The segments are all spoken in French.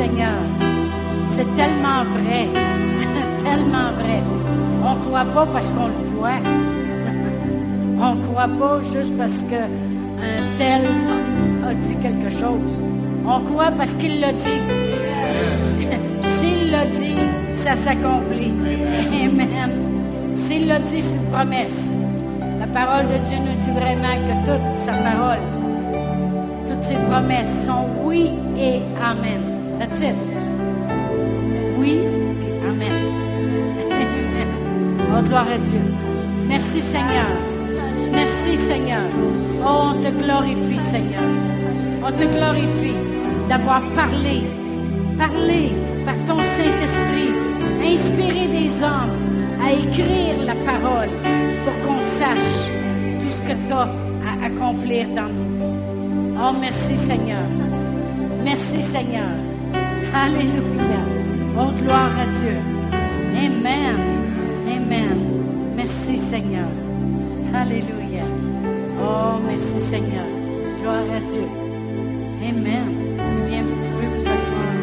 Seigneur. C'est tellement vrai, tellement vrai. On ne croit pas parce qu'on le voit. On ne croit pas juste parce que un tel a dit quelque chose. On croit parce qu'il l'a dit. S'il l'a dit, ça s'accomplit. Amen. S'il l'a dit, c'est une promesse. La parole de Dieu nous dit vraiment que toute sa parole, toutes ses promesses sont oui et amen. That's it. Oui et amen. Oh, gloire à Dieu. Merci Seigneur. Merci Seigneur. Oh, on te glorifie Seigneur. On te glorifie d'avoir parlé, parlé par ton Saint-Esprit, inspiré des hommes à écrire la parole pour qu'on sache tout ce que tu as à accomplir dans nous. Oh, merci Seigneur. Merci Seigneur. Alléluia. Oh, gloire à Dieu. Amen. Amen. Merci Seigneur. Alléluia. Oh, merci Seigneur. Gloire à Dieu. Amen. Bien, vous pouvez vous asseoir.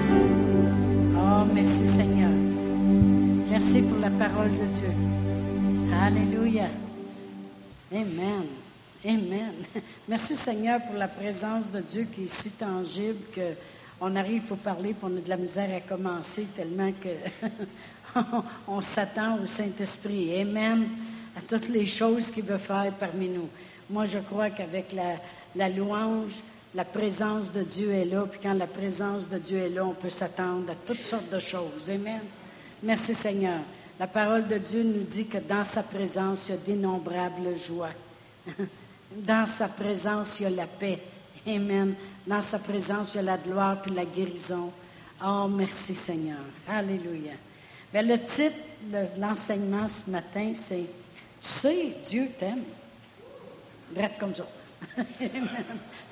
Oh, merci Seigneur. Merci pour la parole de Dieu. Alléluia. Amen. Amen. Merci Seigneur pour la présence de Dieu qui est si tangible que on arrive pour parler, pour on a de la misère à commencer tellement que on s'attend au Saint-Esprit. Amen. À toutes les choses qu'il veut faire parmi nous. Moi, je crois qu'avec la, la louange, la présence de Dieu est là. Puis quand la présence de Dieu est là, on peut s'attendre à toutes sortes de choses. Amen. Merci Seigneur. La parole de Dieu nous dit que dans sa présence, il y a d'innombrables joies. Dans sa présence, il y a la paix. Amen. Dans sa présence, il y a la gloire puis la guérison. Oh, merci Seigneur. Alléluia. Mais le titre de l'enseignement ce matin, c'est Tu sais, Dieu t'aime. Bref comme ça.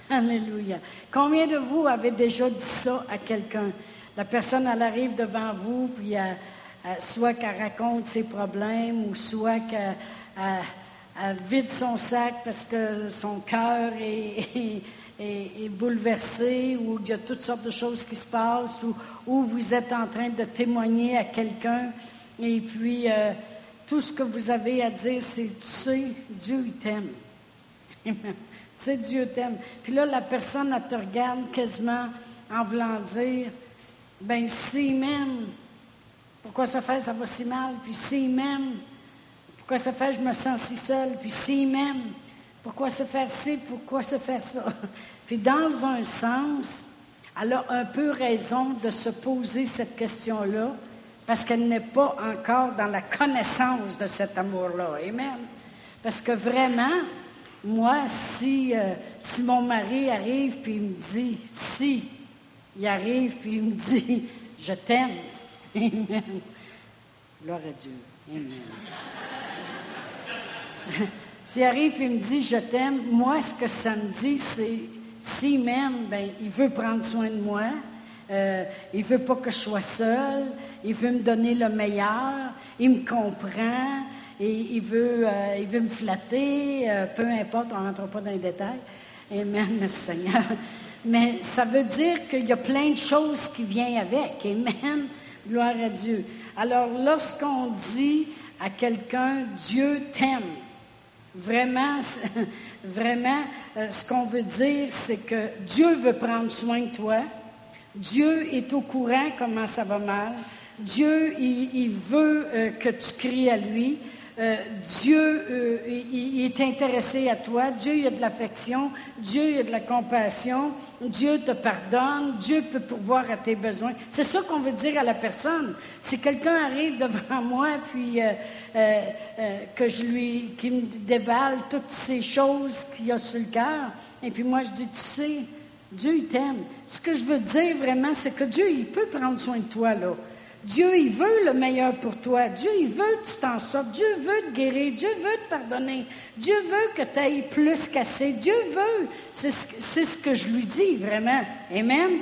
Alléluia. Combien de vous avez déjà dit ça à quelqu'un? La personne, elle arrive devant vous, puis elle, elle, soit qu'elle raconte ses problèmes, ou soit qu'elle elle vide son sac parce que son cœur est, est, est, bouleversé, ou il y a toutes sortes de choses qui se passent, ou, ou vous êtes en train de témoigner à quelqu'un, et puis euh, tout ce que vous avez à dire, c'est Tu sais, Dieu t'aime. tu sais, Dieu t'aime. Puis là, la personne, elle te regarde quasiment en voulant dire Ben, s'il m'aime, pourquoi ça fait ça va si mal? Puis s'il m'aime, pourquoi ça fait je me sens si seule? Puis s'il m'aime, pourquoi se faire ci? Pourquoi se faire ça? Puis dans un sens, elle a un peu raison de se poser cette question-là parce qu'elle n'est pas encore dans la connaissance de cet amour-là. Amen. Parce que vraiment, moi, si, euh, mon mari arrive puis il me dit, si il arrive puis il me dit, je t'aime, Amen. Gloire à Dieu. Amen. S'il arrive et me dit je t'aime, moi ce que ça me dit c'est s'il m'aime, ben il veut prendre soin de moi, euh, il veut pas que je sois seule, il veut me donner le meilleur, il me comprend, et il veut, euh, il veut me flatter, euh, peu importe, on rentre pas dans les détails. Amen, merci Seigneur. Mais ça veut dire qu'il y a plein de choses qui viennent avec. Amen. Gloire à Dieu. Alors, lorsqu'on dit à quelqu'un, Dieu t'aime, Vraiment, vraiment, euh, ce qu'on veut dire, c'est que Dieu veut prendre soin de toi. Dieu est au courant comment ça va mal. Dieu, il, il veut euh, que tu cries à lui. Euh, Dieu euh, est intéressé à toi. Dieu, il a de l'affection. Dieu, a de la compassion. Dieu te pardonne. Dieu peut pourvoir à tes besoins. C'est ça qu'on veut dire à la personne. Si quelqu'un arrive devant moi, puis euh, euh, que je lui, qui me déballe toutes ces choses qu'il a sur le cœur, et puis moi je dis, tu sais, Dieu il t'aime. Ce que je veux dire vraiment, c'est que Dieu il peut prendre soin de toi là. Dieu, il veut le meilleur pour toi. Dieu, il veut que tu t'en sortes. Dieu veut te guérir. Dieu veut te pardonner. Dieu veut que tu ailles plus qu'assez. Dieu veut. C'est ce, ce, que je lui dis, vraiment. Amen.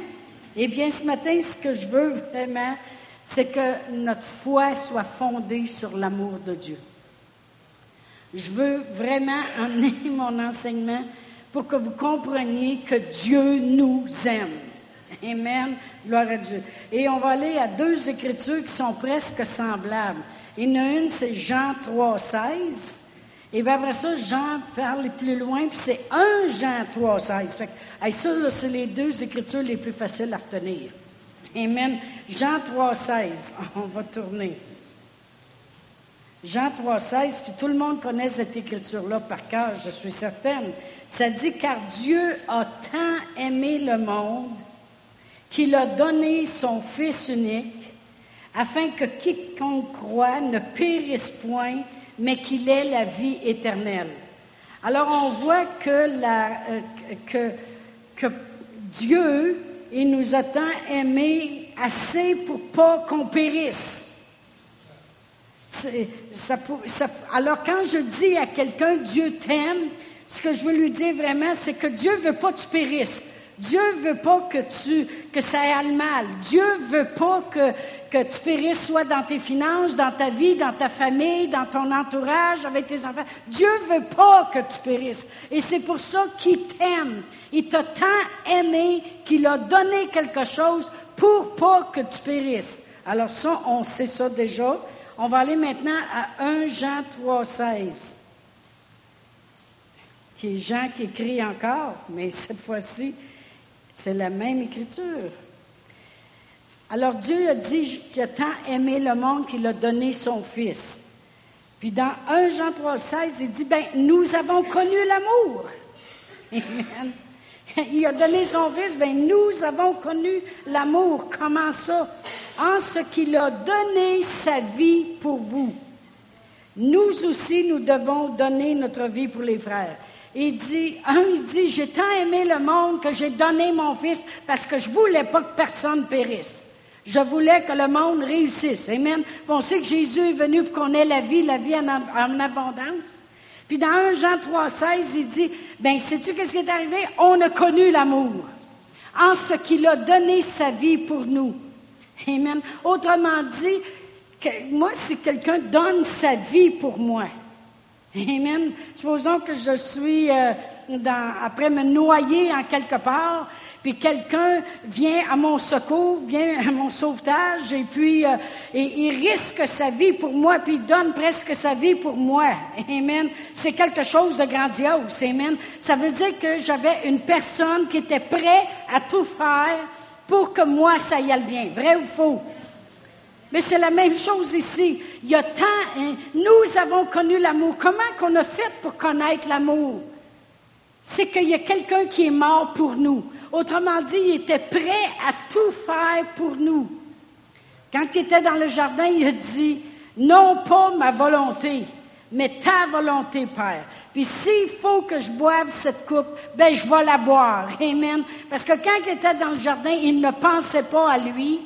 Eh bien, ce matin, ce que je veux vraiment, c'est que notre foi soit fondée sur l'amour de Dieu. Je veux vraiment emmener mon enseignement pour que vous compreniez que Dieu nous aime. Amen. Gloire à Dieu. Et on va aller à deux écritures qui sont presque semblables. Il y en a une, c'est Jean 3, 16. Et bien après ça, Jean parle plus loin, puis c'est 1 Jean 3, 16. Fait que, ça, c'est les deux écritures les plus faciles à retenir. Amen. Jean 3, 16. On va tourner. Jean 3, 16, puis tout le monde connaît cette écriture-là par cœur, je suis certaine. Ça dit, car Dieu a tant aimé le monde qu'il a donné son Fils unique, afin que quiconque croit ne périsse point, mais qu'il ait la vie éternelle. Alors on voit que, euh, Dieu, il nous a tant aimés assez pour pas qu'on périsse. Alors quand je dis à quelqu'un Dieu t'aime, ce que je veux lui dire vraiment, c'est que Dieu veut pas que tu périsses. Dieu veut pas que tu ça aille mal. Dieu veut pas que tu périsses soit dans tes finances, dans ta vie, dans ta famille, dans ton entourage, avec tes enfants. Dieu veut pas que tu périsses. Et c'est pour ça qu'il t'aime. Il t'a tant aimé qu'il a donné quelque chose pour pas que tu périsses. Alors ça, on sait ça déjà. On va aller maintenant à 1 Jean 3, 16. Qui est Jean qui écrit encore, mais cette fois-ci, c'est la même écriture. Alors Dieu a dit qu'il a tant aimé le monde qu'il a donné son Fils. Puis dans 1 Jean 3, 16, il dit, ben, nous avons connu l'amour. Il a donné son Fils, ben, nous avons connu l'amour. Comment ça? En ce qu'il a donné sa vie pour vous. Nous aussi, nous devons donner notre vie pour les frères. Il dit, un, il dit, j'ai tant aimé le monde que j'ai donné mon Fils parce que je voulais pas que personne périsse. Je voulais que le monde réussisse. Amen. On sait que Jésus est venu pour qu'on ait la vie, la vie en, abondance. Puis dans 1 Jean 3, 16, il dit, ben, sais-tu qu'est-ce qui est arrivé? On a connu l'amour. En ce qu'il a donné sa vie pour nous. Amen. Autrement dit, moi, si quelqu'un donne sa vie pour moi, Amen. Supposons que je suis euh, après me noyer en quelque part, puis quelqu'un vient à mon secours, vient à mon sauvetage, et puis euh, il risque sa vie pour moi, puis il donne presque sa vie pour moi. Amen. C'est quelque chose de grandiose. Amen. Ça veut dire que j'avais une personne qui était prête à tout faire pour que moi, ça y aille bien. Vrai ou faux? Mais c'est la même chose ici. Il y a tant, hein, nous avons connu l'amour. Comment qu'on a fait pour connaître l'amour? C'est qu'il y a quelqu'un qui est mort pour nous. Autrement dit, il était prêt à tout faire pour nous. Quand il était dans le jardin, il a dit, non pas ma volonté, mais ta volonté, Père. Puis s'il faut que je boive cette coupe, ben je vais la boire. Amen. Parce que quand il était dans le jardin, il ne pensait pas à lui,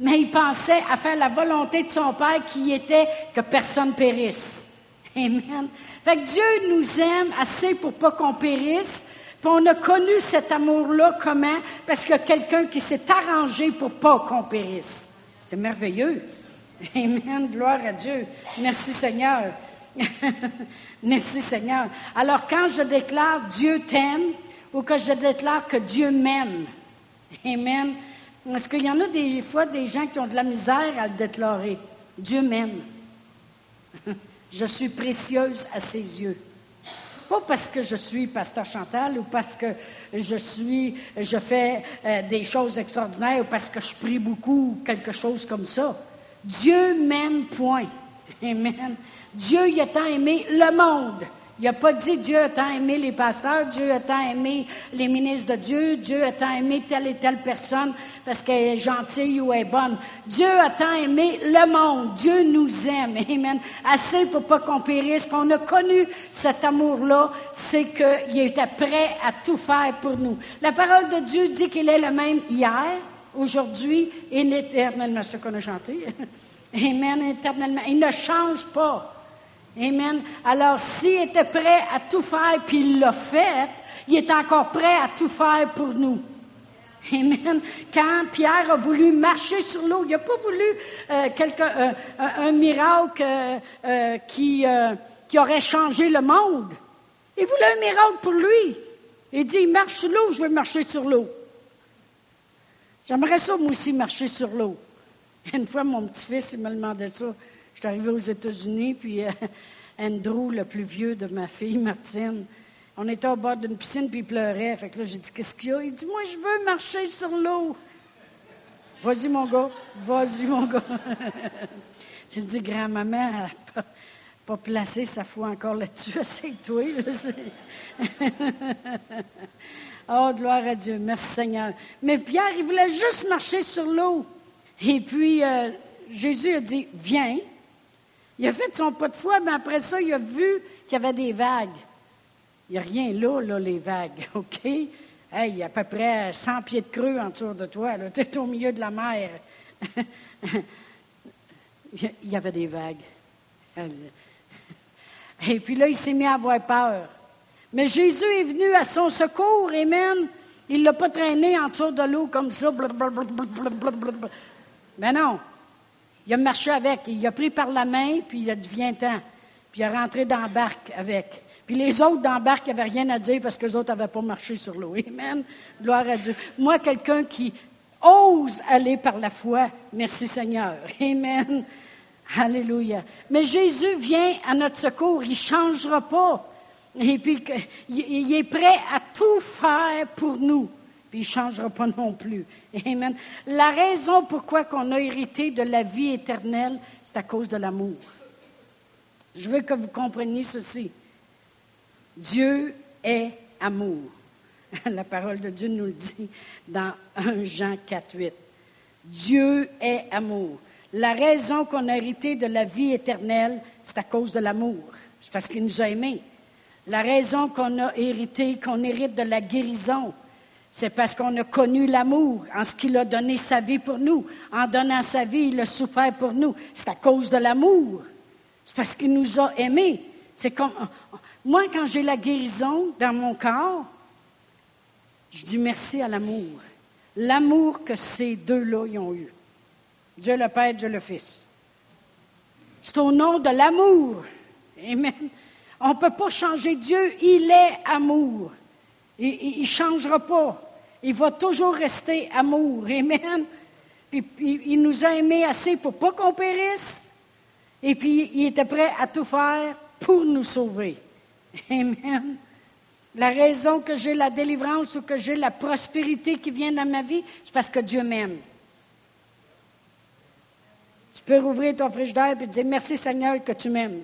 mais il pensait à faire la volonté de son Père qui était que personne périsse. Amen. Fait que Dieu nous aime assez pour pas qu'on périsse, puis on a connu cet amour-là comment? Parce a quelqu'un qui s'est arrangé pour pas qu'on périsse. C'est merveilleux. Amen. Gloire à Dieu. Merci Seigneur. Merci Seigneur. Alors quand je déclare Dieu t'aime ou que je déclare que Dieu m'aime, Amen. Est-ce qu'il y en a des fois des gens qui ont de la misère à le déclarer? Dieu m'aime. Je suis précieuse à ses yeux. Pas parce que je suis pasteur Chantal ou parce que je fais euh, des choses extraordinaires ou parce que je prie beaucoup ou quelque chose comme ça. Dieu m'aime, point. Amen. Dieu, il a tant aimé le monde il n'a pas dit Dieu a tant aimé les pasteurs, Dieu a tant aimé les ministres de Dieu, Dieu a tant aimé telle et telle personne parce qu'elle est gentille ou est bonne. Dieu a tant aimé le monde. Dieu nous aime. Amen. Assez pour pas qu'on périsse. Qu'on a connu cet amour-là, c'est qu'il était prêt à tout faire pour nous. La parole de Dieu dit qu'il est le même hier, aujourd'hui et éternellement. Ce qu'on a chanté. Amen. Éternellement. Il ne change pas. Amen. Alors, s'il était prêt à tout faire, puis il l'a fait, il est encore prêt à tout faire pour nous. Amen. Quand Pierre a voulu marcher sur l'eau, il n'a pas voulu euh, euh, un miracle euh, qui, qui aurait changé le monde. Il voulait un miracle pour lui. Il dit, marche sur l'eau, je vais marcher sur l'eau. J'aimerais ça, moi aussi, marcher sur l'eau. Une fois, mon petit-fils, il me demandait ça. Suis arrivée aux États-Unis, puis euh, Andrew, le plus vieux de ma fille, Martine, on était au bord d'une piscine, puis il pleurait. Fait que là, j'ai dit, qu'est-ce qu'il y a? Il dit, moi, je veux marcher sur l'eau. Vas-y, mon gars. Vas-y, mon gars. j'ai dit, grand-maman, pas, pas placé sa foi encore là-dessus. Essaye-toi. oh, gloire à Dieu. Merci, Seigneur. Mais Pierre, il voulait juste marcher sur l'eau. Et puis, euh, Jésus a dit, viens. Il a fait son pas de foi, mais après ça, il a vu qu'il y avait des vagues. Il n'y a rien là, là, les vagues, OK? Hey, il y a à peu près 100 pieds de creux en dessous de toi. Tu es au milieu de la mer. il y avait des vagues. Et puis là, il s'est mis à avoir peur. Mais Jésus est venu à son secours, Amen. Il ne l'a pas traîné en dessous de l'eau comme ça. Mais non. Il a marché avec. Il a pris par la main, puis il a dit Viens-t'en. Puis il est rentré dans la barque avec. Puis les autres dans la barque n'avaient rien à dire parce que les autres n'avaient pas marché sur l'eau. Amen. Gloire à Dieu. Moi, quelqu'un qui ose aller par la foi, merci Seigneur. Amen. Alléluia. Mais Jésus vient à notre secours. Il ne changera pas. Et puis, il est prêt à tout faire pour nous. Puis il ne changera pas non plus. Amen. La raison pourquoi on a hérité de la vie éternelle, c'est à cause de l'amour. Je veux que vous compreniez ceci. Dieu est amour. La parole de Dieu nous le dit dans 1 Jean 4, 8. Dieu est amour. La raison qu'on a hérité de la vie éternelle, c'est à cause de l'amour. C'est parce qu'il nous a aimés. La raison qu'on a hérité, qu'on hérite de la guérison, c'est parce qu'on a connu l'amour en ce qu'il a donné sa vie pour nous. En donnant sa vie, il a souffert pour nous. C'est à cause de l'amour. C'est parce qu'il nous a aimés. C'est comme moi quand j'ai la guérison dans mon corps, je dis merci à l'amour. L'amour que ces deux-là ont eu. Dieu le Père, Dieu le Fils. C'est au nom de l'amour. Amen. On ne peut pas changer Dieu. Il est amour. Il ne changera pas. Il va toujours rester amour. Amen. Il nous a aimés assez pour pas qu'on périsse. Et puis, il était prêt à tout faire pour nous sauver. Amen. La raison que j'ai la délivrance ou que j'ai la prospérité qui vient dans ma vie, c'est parce que Dieu m'aime. Tu peux rouvrir ton frigidaire et dire Merci Seigneur que tu m'aimes.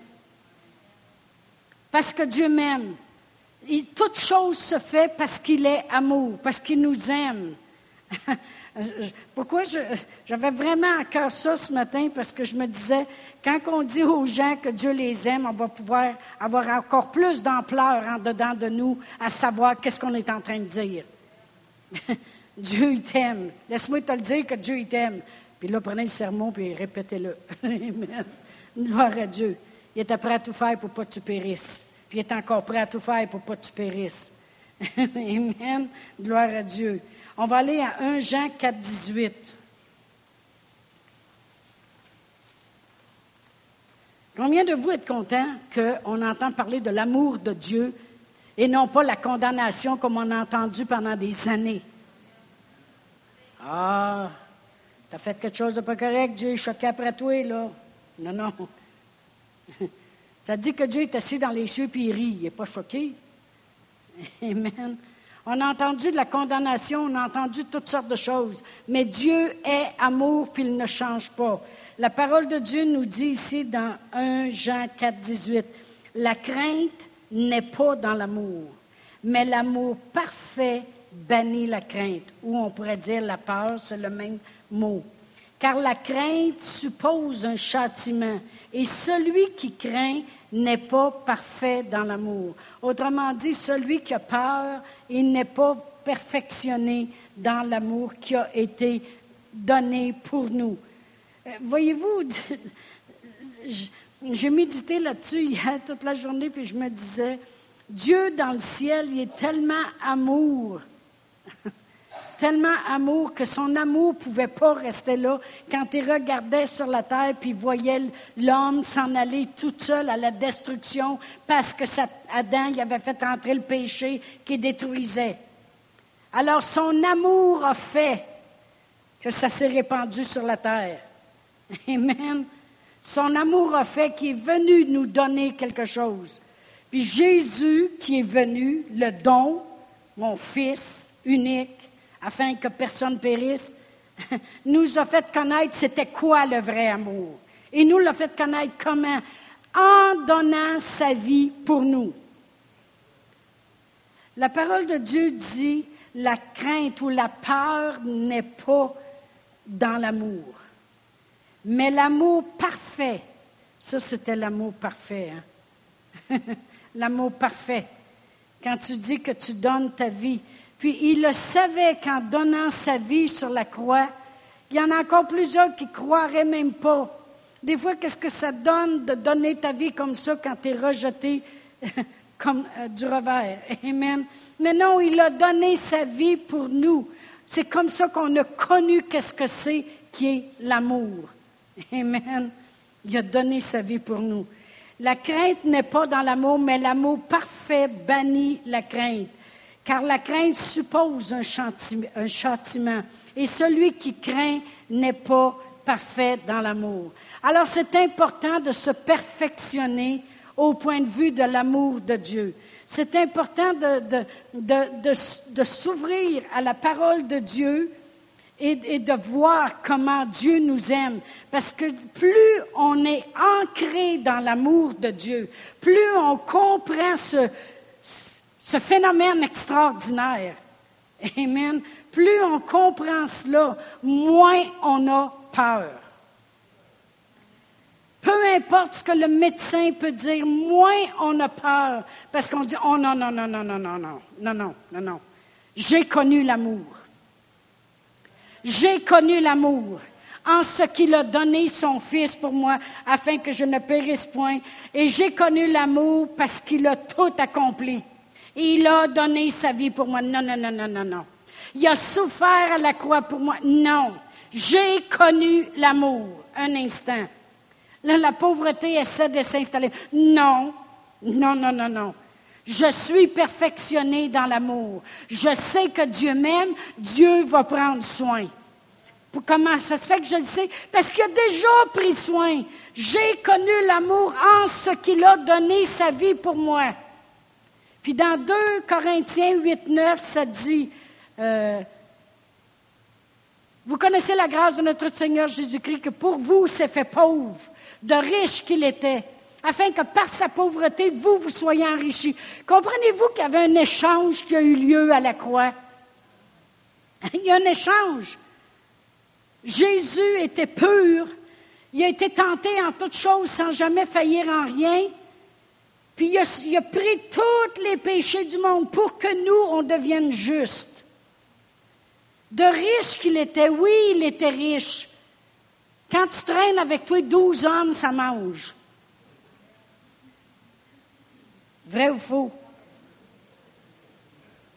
Parce que Dieu m'aime toute chose se fait parce qu'il est amour, parce qu'il nous aime. Pourquoi j'avais vraiment à cœur ça ce matin? Parce que je me disais, quand on dit aux gens que Dieu les aime, on va pouvoir avoir encore plus d'ampleur en dedans de nous à savoir qu'est-ce qu'on est en train de dire. Dieu, il t'aime. Laisse-moi te le dire que Dieu, il t'aime. Puis là, prenez le sermon puis répétez-le. Gloire à Dieu. Il était prêt à tout faire pour pas que tu périsses. Puis il est encore prêt à tout faire pour pas que tu périsses. Amen. Gloire à Dieu. On va aller à 1 Jean 4, 18. Combien de vous êtes contents qu'on entend parler de l'amour de Dieu et non pas la condamnation comme on a entendu pendant des années? Ah, tu as fait quelque chose de pas correct, Dieu est choqué après toi, là. Non, non. Ça dit que Dieu est assis dans les cieux et il rit. Il n'est pas choqué. Amen. On a entendu de la condamnation, on a entendu toutes sortes de choses. Mais Dieu est amour, puis il ne change pas. La parole de Dieu nous dit ici dans 1 Jean 4, 18, la crainte n'est pas dans l'amour, mais l'amour parfait bannit la crainte. Ou on pourrait dire la peur, c'est le même mot. Car la crainte suppose un châtiment, et celui qui craint n'est pas parfait dans l'amour. Autrement dit, celui qui a peur, il n'est pas perfectionné dans l'amour qui a été donné pour nous. Euh, voyez-vous, j'ai médité là-dessus hier toute la journée, puis je me disais, Dieu dans le ciel, il est tellement amour tellement amour que son amour ne pouvait pas rester là quand il regardait sur la terre puis voyait l'homme s'en aller tout seul à la destruction parce que Adam il avait fait entrer le péché qui détruisait. Alors son amour a fait que ça s'est répandu sur la terre. Amen. Son amour a fait qu'il est venu nous donner quelque chose. Puis Jésus qui est venu, le don, mon Fils unique, afin que personne périsse, nous a fait connaître c'était quoi le vrai amour. Et nous l'a fait connaître comment? En donnant sa vie pour nous. La parole de Dieu dit, la crainte ou la peur n'est pas dans l'amour. Mais l'amour parfait, ça c'était l'amour parfait. Hein? l'amour parfait. Quand tu dis que tu donnes ta vie. Puis il le savait qu'en donnant sa vie sur la croix, il y en a encore plusieurs qui ne croiraient même pas. Des fois, qu'est-ce que ça donne de donner ta vie comme ça quand tu es rejeté comme euh, du revers? Amen. Mais non, il a donné sa vie pour nous. C'est comme ça qu'on a connu qu'est-ce que c'est qui est l'amour. Amen. Il a donné sa vie pour nous. La crainte n'est pas dans l'amour, mais l'amour parfait bannit la crainte. Car la crainte suppose un, châtiment. Et celui qui craint n'est pas parfait dans l'amour. Alors c'est important de se perfectionner au point de vue de l'amour de Dieu. C'est important de, de s'ouvrir à la parole de Dieu et, de voir comment Dieu nous aime. Parce que plus on est ancré dans l'amour de Dieu, plus on comprend ce, ce phénomène extraordinaire. Amen. Plus on comprend cela, moins on a peur. Peu importe ce que le médecin peut dire, moins on a peur. Parce qu'on dit, oh non, non, non, non, non, non, non, non, non, non, non. J'ai connu l'amour. J'ai connu l'amour en ce qu'il a donné son Fils pour moi, afin que je ne périsse point. Et j'ai connu l'amour parce qu'il a tout accompli. Il a donné sa vie pour moi. Non, non, non, non, non, non. Il a souffert à la croix pour moi. Non. J'ai connu l'amour. Un instant. Là, la pauvreté essaie de s'installer. Non. Non, non, non, non. Je suis perfectionné dans l'amour. Je sais que Dieu m'aime, Dieu va prendre soin. Comment ça se fait que je le sais? Parce qu'il a déjà pris soin. J'ai connu l'amour en ce qu'il a donné sa vie pour moi. Puis dans 2 Corinthiens 8, 9, ça dit, euh, vous connaissez la grâce de notre Seigneur Jésus-Christ, que pour vous s'est fait pauvre, de riche qu'il était, afin que par sa pauvreté, vous, vous soyez enrichis. Comprenez-vous qu'il y avait un échange qui a eu lieu à la croix? Il y a un échange. Jésus était pur. Il a été tenté en toutes choses sans jamais faillir en rien. Puis il a, pris tous les péchés du monde pour que nous, on devienne justes. De riche qu'il était, oui, il était riche. Quand tu traînes avec toi douze hommes, ça mange. Vrai ou faux?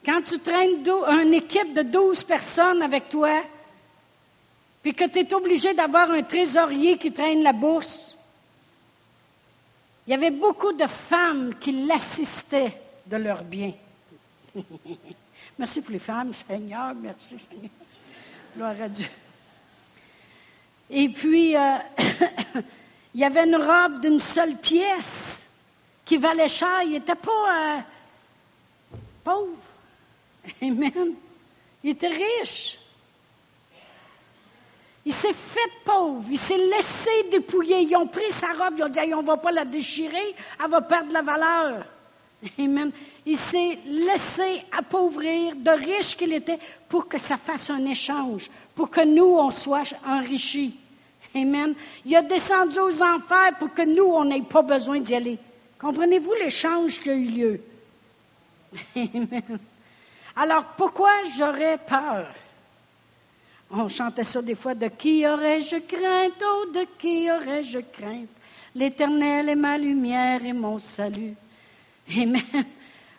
Quand tu traînes une équipe de douze personnes avec toi, puis que tu es obligé d'avoir un trésorier qui traîne la bourse, il y avait beaucoup de femmes qui l'assistaient de leurs biens. merci pour les femmes, Seigneur, merci Seigneur. Gloire à Dieu. Et puis, euh, il y avait une robe d'une seule pièce qui valait cher. Il n'était pas euh, pauvre. Amen. Il était riche. Il s'est fait pauvre, il s'est laissé dépouiller. Ils ont pris sa robe, ils ont dit on ne va pas la déchirer, elle va perdre la valeur. Amen. Il s'est laissé appauvrir de riche qu'il était pour que ça fasse un échange, pour que nous, on soit enrichis. Amen. Il a descendu aux enfers pour que nous, on n'ait pas besoin d'y aller. Comprenez-vous l'échange qui a eu lieu? Amen. Alors, pourquoi j'aurais peur? On chantait ça des fois, de qui aurais-je crainte, oh, de qui aurais-je crainte? L'Éternel est ma lumière et mon salut. Amen.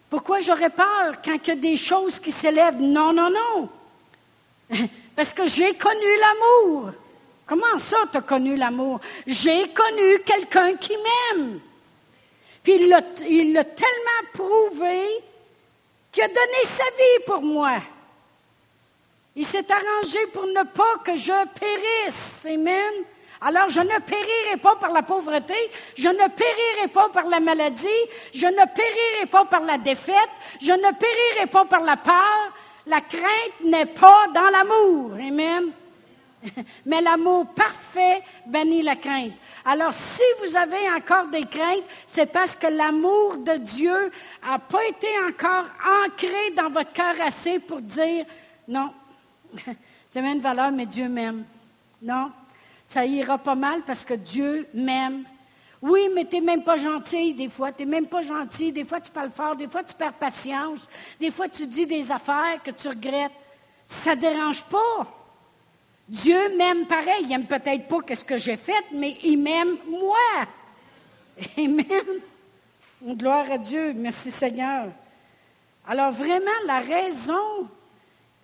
Pourquoi j'aurais peur quand il y a des choses qui s'élèvent? Non, non, non. Parce que j'ai connu l'amour. Comment ça, tu connu l'amour? J'ai connu quelqu'un qui m'aime. Puis il l'a tellement prouvé qu'il a donné sa vie pour moi. Il s'est arrangé pour ne pas que je périsse. Amen. Alors je ne périrai pas par la pauvreté, je ne périrai pas par la maladie, je ne périrai pas par la défaite, je ne périrai pas par la peur. La crainte n'est pas dans l'amour. Amen. Mais l'amour parfait bannit la crainte. Alors, si vous avez encore des craintes, c'est parce que l'amour de Dieu n'a pas été encore ancré dans votre cœur assez pour dire non, c'est même une valeur, mais Dieu m'aime. Non, ça ira pas mal parce que Dieu m'aime. Oui, mais tu n'es même pas gentil des fois, tu n'es même pas gentil, des fois tu parles fort, des fois tu perds patience, des fois tu dis des affaires que tu regrettes. Ça ne dérange pas. Dieu m'aime pareil. Il n'aime peut-être pas ce que j'ai fait, mais il m'aime moi. Amen. Gloire à Dieu. Merci Seigneur. Alors vraiment, la raison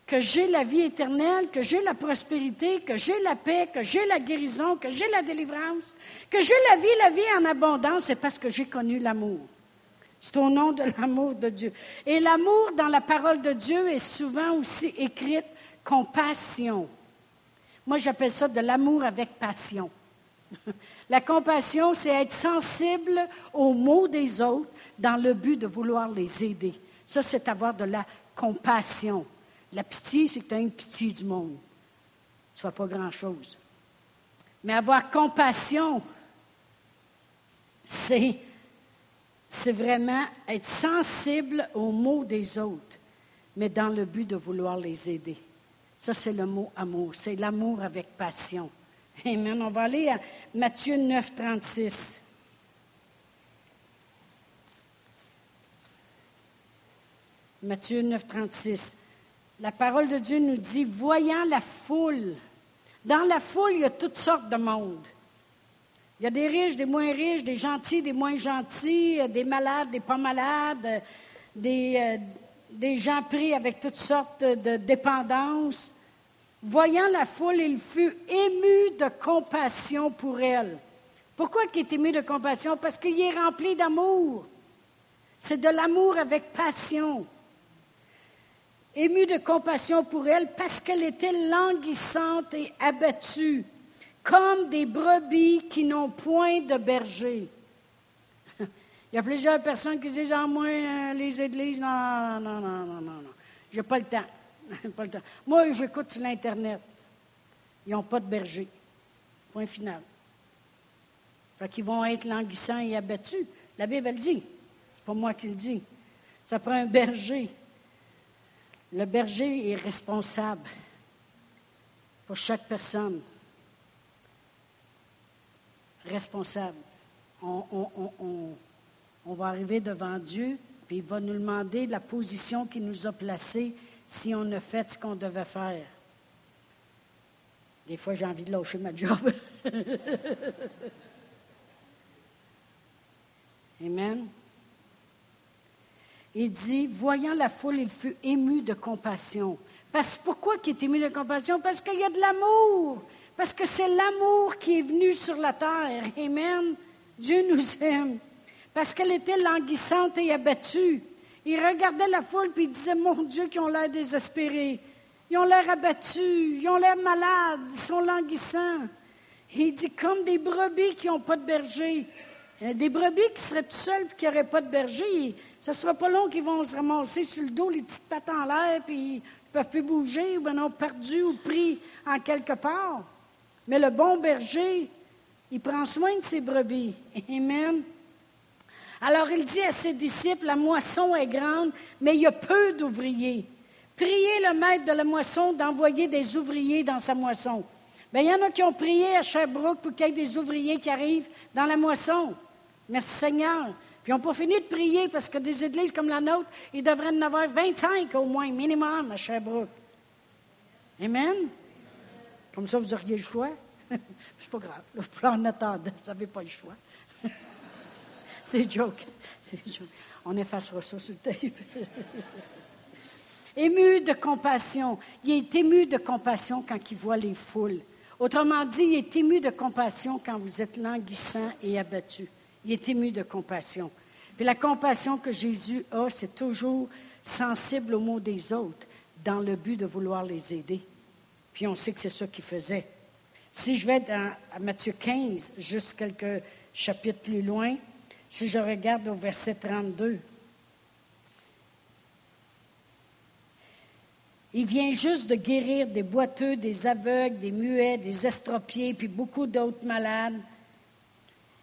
que j'ai la vie éternelle, que j'ai la prospérité, que j'ai la paix, que j'ai la guérison, que j'ai la délivrance, que j'ai la vie, la vie en abondance, c'est parce que j'ai connu l'amour. C'est au nom de l'amour de Dieu. Et l'amour dans la parole de Dieu est souvent aussi écrite compassion. Moi, j'appelle ça de l'amour avec passion. La compassion, c'est être sensible aux maux des autres dans le but de vouloir les aider. Ça, c'est avoir de la compassion. La pitié, c'est que tu as une pitié du monde. Tu ne fais pas grand-chose. Mais avoir compassion, c'est, c'est vraiment être sensible aux maux des autres, mais dans le but de vouloir les aider. Ça, c'est le mot amour. C'est l'amour avec passion. Amen. On va aller à Matthieu 9, 36. Matthieu 9, 36. La parole de Dieu nous dit, voyant la foule, dans la foule, il y a toutes sortes de monde. Il y a des riches, des moins riches, des gentils, des moins gentils, des malades, des pas malades, des, euh, des gens pris avec toutes sortes de dépendances. Voyant la foule, il fut ému de compassion pour elle. Pourquoi il est ému de compassion? Parce qu'il est rempli d'amour. C'est de l'amour avec passion. Ému de compassion pour elle parce qu'elle était languissante et abattue, comme des brebis qui n'ont point de berger. Il y a plusieurs personnes qui disent, ah, moi, euh, les églises, non, non, non, non, non, non, j'ai pas le temps. Moi, j'écoute sur l'Internet. Ils n'ont pas de berger. Point final. Fait qu'ils vont être languissants et abattus. La Bible le dit. C'est pas moi qui le dis. Ça prend un berger. Le berger est responsable pour chaque personne. Responsable. On, va arriver devant Dieu, puis il va nous demander la position qu'il nous a placée si on a fait ce qu'on devait faire. Des fois, j'ai envie de lâcher ma job. Amen. Il dit, voyant la foule, il fut ému de compassion. Parce, pourquoi il est ému de compassion? Parce qu'il y a de l'amour. Parce que c'est l'amour qui est venu sur la terre. Amen. Dieu nous aime. Parce qu'elle était languissante et abattue. Il regardait la foule puis il disait, mon Dieu, qui ont l'air désespérés. Ils ont l'air abattus, ils ont l'air malades, ils sont languissants. Il dit, comme des brebis qui n'ont pas de berger. Des brebis qui seraient tout seuls et qui n'auraient pas de berger. Ce ne sera pas long qu'ils vont se ramasser sur le dos, les petites pattes en l'air, puis ils ne peuvent plus bouger, ou bien non, perdus ou pris en quelque part. Mais le bon berger, il prend soin de ses brebis. Amen. Alors il dit à ses disciples, la moisson est grande, mais il y a peu d'ouvriers. Priez le maître de la moisson d'envoyer des ouvriers dans sa moisson. Bien, il y en a qui ont prié à Sherbrooke pour qu'il y ait des ouvriers qui arrivent dans la moisson. Merci Seigneur. Puis n'ont pas fini de prier parce que des églises comme la nôtre, il devrait en avoir 25 au moins, minimum, à Sherbrooke. Amen? Comme ça, vous auriez le choix. C'est pas grave. Le plan attendant, vous n'avez pas le choix. C'est joke. joke. On effacera ça sur le tape. ému de compassion. Il est ému de compassion quand il voit les foules. Autrement dit, il est ému de compassion quand vous êtes languissant et abattu. Il est ému de compassion. Puis la compassion que Jésus a, c'est toujours sensible aux maux des autres, dans le but de vouloir les aider. Puis on sait que c'est ça qu'il faisait. Si je vais dans, à Matthieu 15, juste quelques chapitres plus loin, si je regarde au verset 32, il vient juste de guérir des boiteux, des aveugles, des muets, des estropiés, puis beaucoup d'autres malades.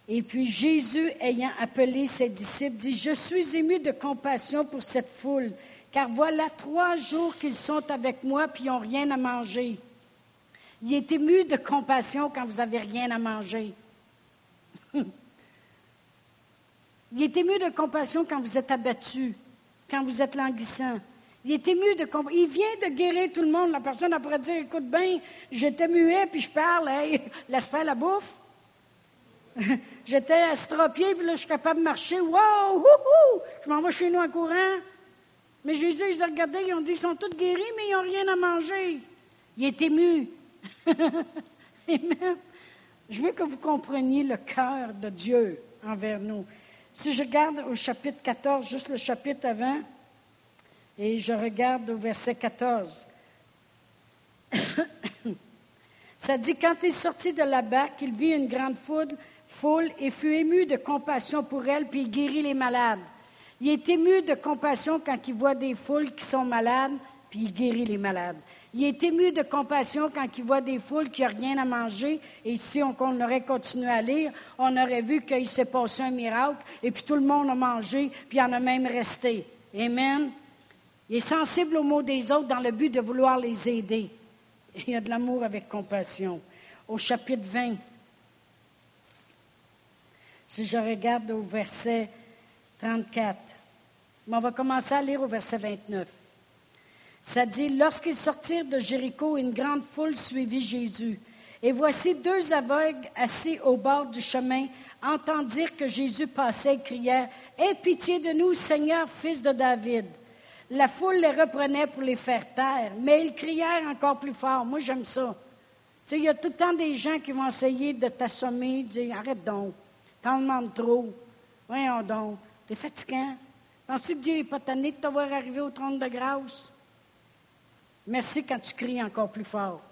Et puis Jésus, ayant appelé ses disciples, dit, Je suis ému de compassion pour cette foule, car voilà trois jours qu'ils sont avec moi, puis ils n'ont rien à manger. Il est ému de compassion quand vous n'avez rien à manger. Il est ému de compassion quand vous êtes abattu, quand vous êtes languissant. Il est ému de compassion. Il vient de guérir tout le monde. La personne pourrait dire Écoute bien, j'étais muet, puis je parle, laisse faire la bouffe. J'étais astropié, puis là, je suis capable de marcher. Wow! Wouhou! Je m'en vais chez nous en courant. Mais Jésus, ils ont regardé, ils ont dit qu'ils sont tous guéris, mais ils n'ont rien à manger. Il est ému. Je veux que vous compreniez le cœur de Dieu envers nous. Si je regarde au chapitre 14, juste le chapitre avant, et je regarde au verset 14, ça dit, quand il sortit de la barque, il vit une grande foule et fut ému de compassion pour elle, puis il guérit les malades. Il est ému de compassion quand il voit des foules qui sont malades, puis il guérit les malades. Il est ému de compassion quand il voit des foules qui n'ont rien à manger. Et si on, aurait continué à lire, on aurait vu qu'il s'est passé un miracle, et puis tout le monde a mangé, puis en a même resté. Amen. Il est sensible aux mots des autres dans le but de vouloir les aider. Il y a de l'amour avec compassion. Au chapitre 20, si je regarde au verset 34, on va commencer à lire au verset 29. Ça dit, lorsqu'ils sortirent de Jéricho, une grande foule suivit Jésus. Et voici deux aveugles assis au bord du chemin entendirent que Jésus passait et crièrent, Aie pitié de nous, Seigneur, fils de David. La foule les reprenait pour les faire taire, mais ils crièrent encore plus fort. Moi, j'aime ça. Tu sais, il y a tout le temps des gens qui vont essayer de t'assommer, dire, arrête donc. T'en demandes trop. Voyons donc. T'es fatiguant. Penses-tu que Dieu n'est pas tanné de t'avoir arrivé au trône de grâce? Merci quand tu cries encore plus fort.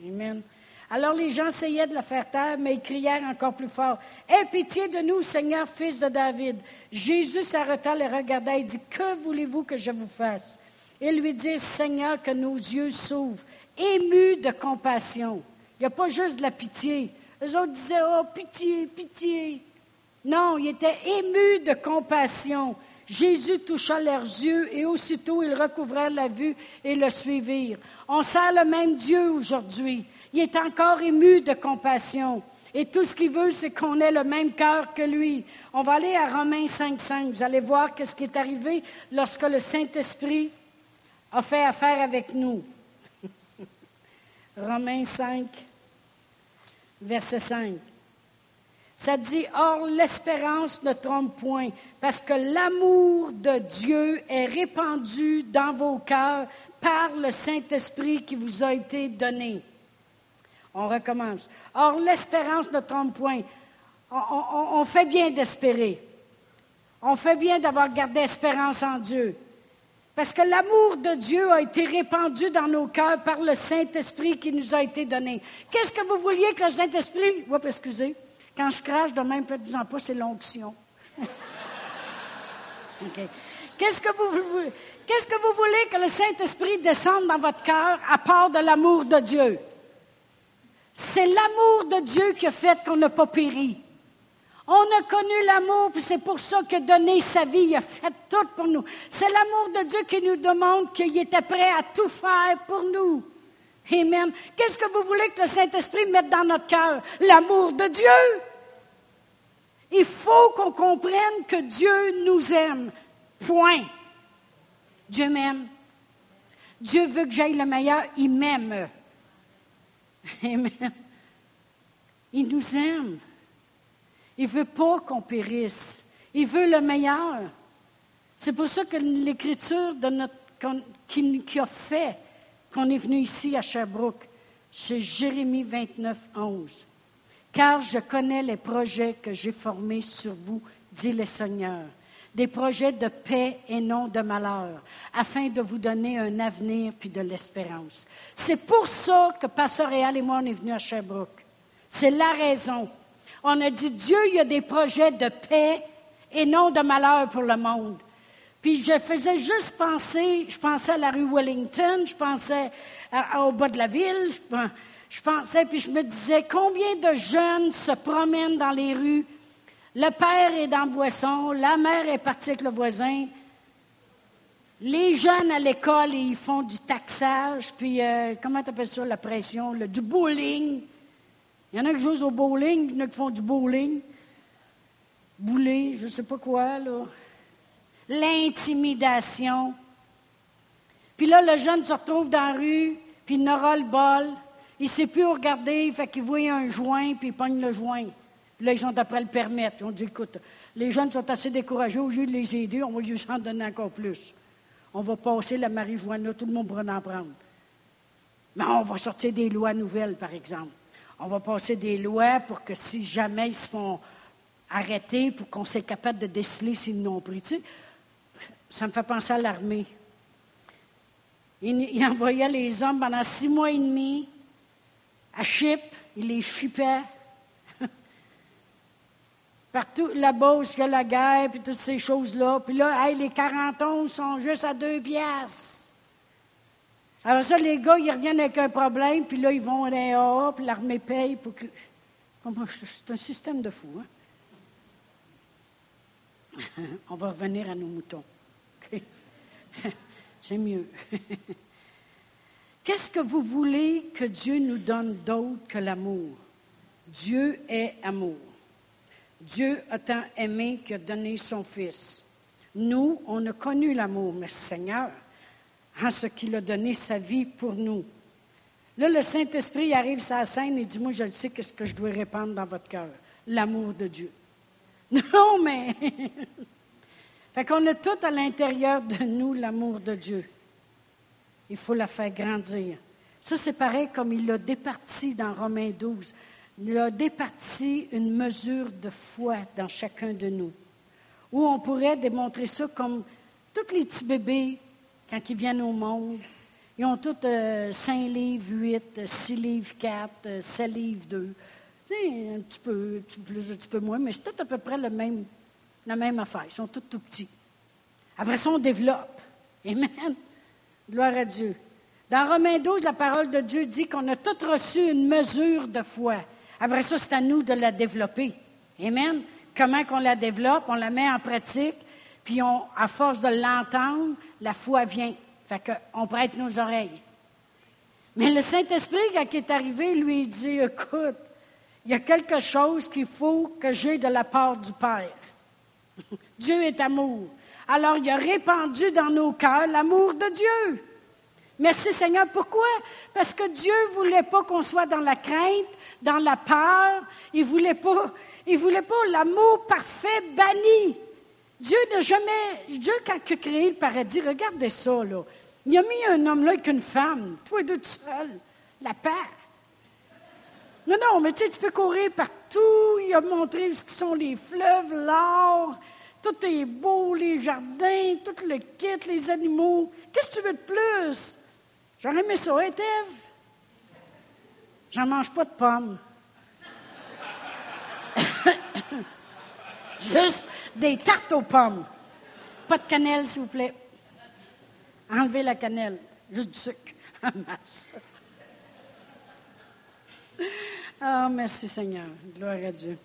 Amen. Alors les gens essayaient de la faire taire, mais ils crièrent encore plus fort. Aie pitié de nous, Seigneur, fils de David. Jésus s'arrêta, les regarda et dit, Que voulez-vous que je vous fasse? Ils lui dirent, Seigneur, que nos yeux s'ouvrent, émus de compassion. Il n'y a pas juste de la pitié. Les autres disaient, oh, pitié, pitié. Non, ils étaient émus de compassion. Jésus toucha leurs yeux et aussitôt ils recouvrèrent la vue et le suivirent. On sert le même Dieu aujourd'hui. Il est encore ému de compassion. Et tout ce qu'il veut, c'est qu'on ait le même cœur que lui. On va aller à Romains 5.5. Vous allez voir qu'est-ce qui est arrivé lorsque le Saint-Esprit a fait affaire avec nous. Romains 5, verset 5. Ça dit, Or l'espérance ne trompe point, parce que l'amour de Dieu est répandu dans vos cœurs par le Saint-Esprit qui vous a été donné. On recommence. Or l'espérance ne trompe point. On, on fait bien d'espérer. On fait bien d'avoir gardé espérance en Dieu. Parce que l'amour de Dieu a été répandu dans nos cœurs par le Saint-Esprit qui nous a été donné. Qu'est-ce que vous vouliez que le Saint-Esprit... Oups, excusez. Quand je crache de même, faites-vous-en pas, c'est l'onction. Qu'est-ce que vous, qu'est-ce que vous voulez que le Saint-Esprit descende dans votre cœur à part de l'amour de Dieu? C'est l'amour de Dieu qui a fait qu'on n'a pas péri. On a connu l'amour, c'est pour ça qu'il a donné sa vie, il a fait tout pour nous. C'est l'amour de Dieu qui nous demande qu'il était prêt à tout faire pour nous. Amen. Qu'est-ce que vous voulez que le Saint-Esprit mette dans notre cœur? L'amour de Dieu. Il faut qu'on comprenne que Dieu nous aime. Point. Dieu m'aime. Dieu veut que j'aille le meilleur. Il m'aime. Amen. Il nous aime. Il ne veut pas qu'on périsse. Il veut le meilleur. C'est pour ça que l'Écriture qui, a fait qu'on est venu ici à Sherbrooke, c'est Jérémie 29, 11. Car je connais les projets que j'ai formés sur vous, dit le Seigneur. des projets de paix et non de malheur, afin de vous donner un avenir puis de l'espérance. C'est pour ça que Pasteur Réal et moi, on est venus à Sherbrooke. C'est la raison. On a dit, Dieu, il y a des projets de paix et non de malheur pour le monde. Puis je faisais juste penser, je pensais à la rue Wellington, je pensais au bas de la ville, je, pensais, puis je me disais, combien de jeunes se promènent dans les rues? Le père est dans boisson, la mère est partie avec le voisin. Les jeunes à l'école, ils font du taxage, puis euh, comment tu appelles ça, la pression, du bowling. Il y en a qui jouent au bowling, il y en a qui font du bowling. Bouler, je ne sais pas quoi, là l'intimidation. Puis là, le jeune se retrouve dans la rue, puis il n'aura le bol. Il ne sait plus où regarder, fait qu'il voit un joint, puis il pogne le joint. Puis là, ils sont après le permettre. Ont dit, écoute, les jeunes sont assez découragés, au lieu de les aider, on va lui en donner encore plus. On va passer la marijuana, tout le monde pourra en prendre. Mais on va sortir des lois nouvelles, par exemple. On va passer des lois pour que si jamais ils se font arrêter, pour qu'on soit capable de déceler s'ils n'ont pris. Ça me fait penser à l'armée. Il, envoyait les hommes pendant six mois et demi à Chypre, il les chipait. Partout là-bas où il y a la guerre, puis toutes ces choses-là. Puis là, les 40 ans sont juste à deux piastres. Alors ça, les gars, ils reviennent avec un problème, puis là, ils vont à l'EA, puis l'armée paye pour que... C'est un système de fou, hein? On va revenir à nos moutons. C'est mieux. Qu'est-ce que vous voulez que Dieu nous donne d'autre que l'amour? Dieu est amour. Dieu a tant aimé qu'il a donné son Fils. Nous, on a connu l'amour, merci Seigneur, en ce qu'il a donné sa vie pour nous. Là, le Saint-Esprit arrive sur la scène et dit, moi, je sais qu'est-ce que je dois répandre dans votre cœur. L'amour de Dieu. Non, mais Fait qu'on a tout à l'intérieur de nous l'amour de Dieu. Il faut la faire grandir. Ça, c'est pareil comme il l'a départi dans Romains 12. Il a départi une mesure de foi dans chacun de nous. Où on pourrait démontrer ça comme tous les petits bébés, quand ils viennent au monde, ils ont tous 5 euh, livres 8, 6 livres 4, 7 livres 2. Un petit peu, un petit peu plus, un petit peu moins, mais c'est tout à peu près le même la même affaire. Ils sont tous tout petits. Après ça, on développe. Amen. Gloire à Dieu. Dans Romains 12, la parole de Dieu dit qu'on a tous reçu une mesure de foi. Après ça, c'est à nous de la développer. Amen. Comment qu'on la développe? On la met en pratique, puis à force de l'entendre, la foi vient. Fait qu'on prête nos oreilles. Mais le Saint-Esprit, quand il est arrivé, lui dit, écoute, il y a quelque chose qu'il faut que j'ai de la part du Père. Dieu est amour. Alors il a répandu dans nos cœurs l'amour de Dieu. Merci Seigneur. Pourquoi? Parce que Dieu ne voulait pas qu'on soit dans la crainte, dans la peur. Il ne voulait pas l'amour parfait banni. Dieu n'a jamais, Dieu quand il a créé le paradis, regardez ça, là. Il a mis un homme là avec une femme, toi deux seul, la paix. Non, non, mais tu sais, tu peux courir partout. Il a montré ce sont les fleuves, l'or. Tout est beau, les jardins, tout le kit, les animaux. Qu'est-ce que tu veux de plus? J'aurais aimé ça, hein, Eve? J'en mange pas de pommes. Juste des tartes aux pommes. Pas de cannelle, s'il vous plaît. Enlevez la cannelle. Juste du sucre. Ah, merci Seigneur. Gloire à Dieu.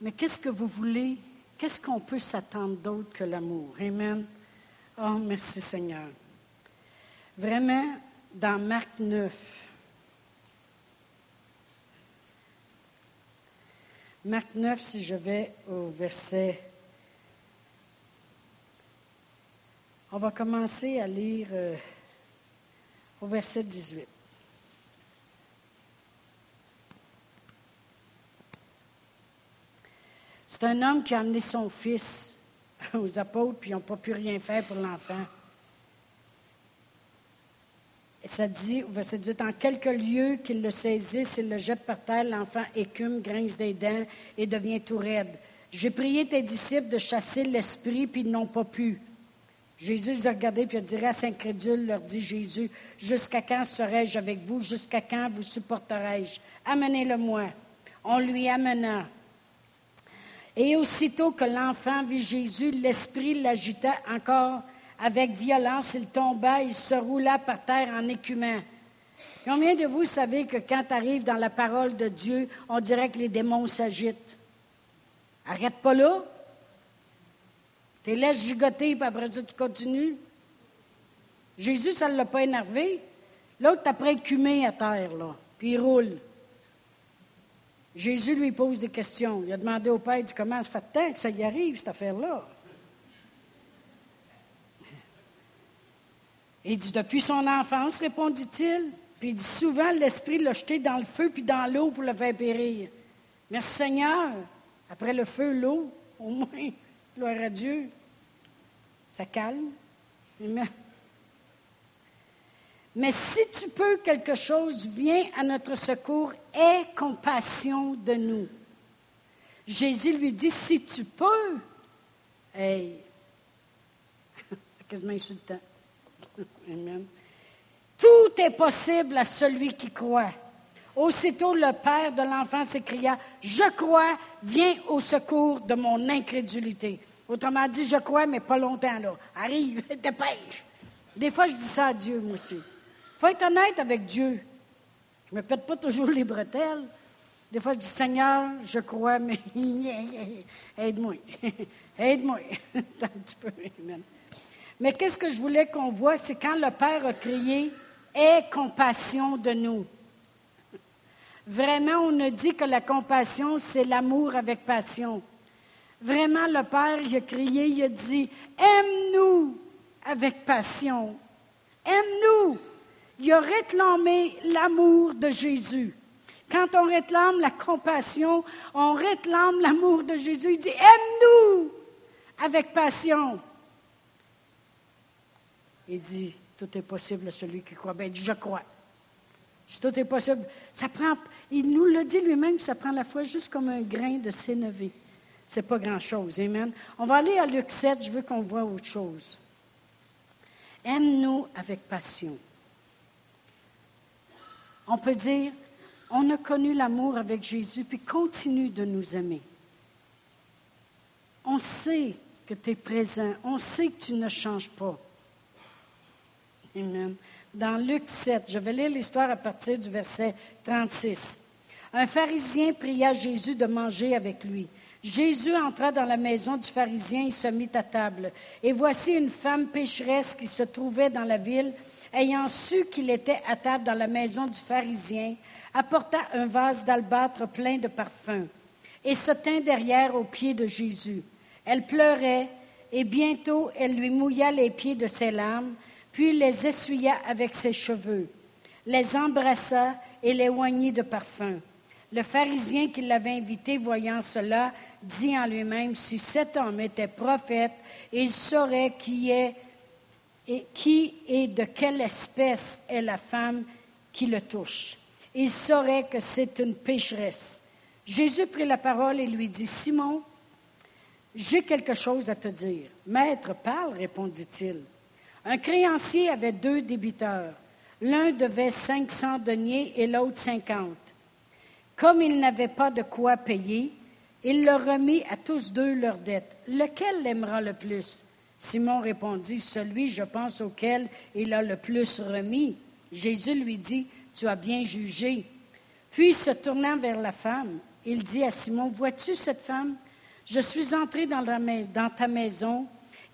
Mais qu'est-ce que vous voulez? Qu'est-ce qu'on peut s'attendre d'autre que l'amour? Amen. Oh, merci Seigneur. Vraiment, dans Marc 9, Marc 9, si je vais au verset. On va commencer à lire euh, au verset 18. C'est un homme qui a amené son fils aux apôtres, puis ils n'ont pas pu rien faire pour l'enfant. Ça dit, verset 18, en quelques lieux qu'il le saisisse, il le jette par terre, l'enfant écume, grince des dents et devient tout raide. J'ai prié tes disciples de chasser l'esprit, puis ils n'ont pas pu. Jésus les a regardés, puis il dirait à Saint-Crédule, leur dit Jésus, Jusqu'à quand serai-je avec vous? Jusqu'à quand vous supporterai-je? Amenez-le-moi. On lui amena. Et aussitôt que l'enfant vit Jésus, l'esprit l'agita encore avec violence. Il tomba, il se roula par terre en écumant. Combien de vous savez que quand tu arrives dans la parole de Dieu, on dirait que les démons s'agitent? Arrête pas là. Tu laisses gigoter, puis après tu continues. Jésus, ça ne l'a pas énervé. L'autre, après écumé à terre, là, puis il roule. Jésus lui pose des questions. Il a demandé au Père, il dit, comment ça fait tant que ça y arrive, cette affaire-là? Il dit, depuis son enfance, répondit-il. Puis il dit, souvent, l'Esprit l'a jeté dans le feu puis dans l'eau pour le faire périr. Merci Seigneur. Après le feu, l'eau, au moins, gloire à Dieu. Ça calme. Mais si tu peux, quelque chose vient à notre secours, aie compassion de nous. Jésus lui dit, si tu peux, hey, c'est quasiment insultant. Tout est possible à celui qui croit. Aussitôt, le père de l'enfant s'écria, Je crois, viens au secours de mon incrédulité. Autrement dit, je crois, mais pas longtemps, là. Arrive, dépêche. Des fois, je dis ça à Dieu, moi aussi. Faut être honnête avec Dieu. Je ne me pète pas toujours les bretelles. Des fois, je dis, Seigneur, je crois, mais aide-moi. aide-moi. petit peu. Mais qu'est-ce que je voulais qu'on voit, c'est quand le Père a crié, Aie compassion de nous. Vraiment, on a dit que la compassion, c'est l'amour avec passion. Vraiment, le Père, il a crié, il a dit, Aime-nous avec passion. Aime-nous. Il a réclamé l'amour de Jésus. Quand on réclame la compassion, on réclame l'amour de Jésus. Il dit, Aime-nous avec passion. Il dit, tout est possible à celui qui croit. Ben, il dit, je crois. Si tout est possible, ça prend, il nous le dit lui-même, ça prend la foi juste comme un grain de sénévé. C'est pas grand-chose. Amen. On va aller à Luc 7, je veux qu'on voit autre chose. Aime-nous avec passion. On peut dire, on a connu l'amour avec Jésus, puis continue de nous aimer. On sait que tu es présent, on sait que tu ne changes pas. Dans Luc 7, je vais lire l'histoire à partir du verset 36. Un pharisien pria Jésus de manger avec lui. Jésus entra dans la maison du pharisien et se mit à table. Et voici une femme pécheresse qui se trouvait dans la ville, ayant su qu'il était à table dans la maison du pharisien, apporta un vase d'albâtre plein de parfums et se tint derrière aux pieds de Jésus. Elle pleurait et bientôt elle lui mouilla les pieds de ses larmes puis les essuya avec ses cheveux, les embrassa et les oignit de parfum. Le pharisien qui l'avait invité, voyant cela, dit en lui-même, si cet homme était prophète, il saurait qui est et qui et de quelle espèce est la femme qui le touche. Il saurait que c'est une pécheresse. Jésus prit la parole et lui dit, Simon, j'ai quelque chose à te dire. Maître, parle, répondit-il. Un créancier avait deux débiteurs. L'un devait 500 deniers et l'autre 50. Comme il n'avait pas de quoi payer, il leur remit à tous deux leurs dettes. Lequel l'aimera le plus? Simon répondit, Celui, je pense, auquel il a le plus remis. Jésus lui dit, Tu as bien jugé. Puis, se tournant vers la femme, il dit à Simon, Vois-tu cette femme? Je suis entré dans, dans ta maison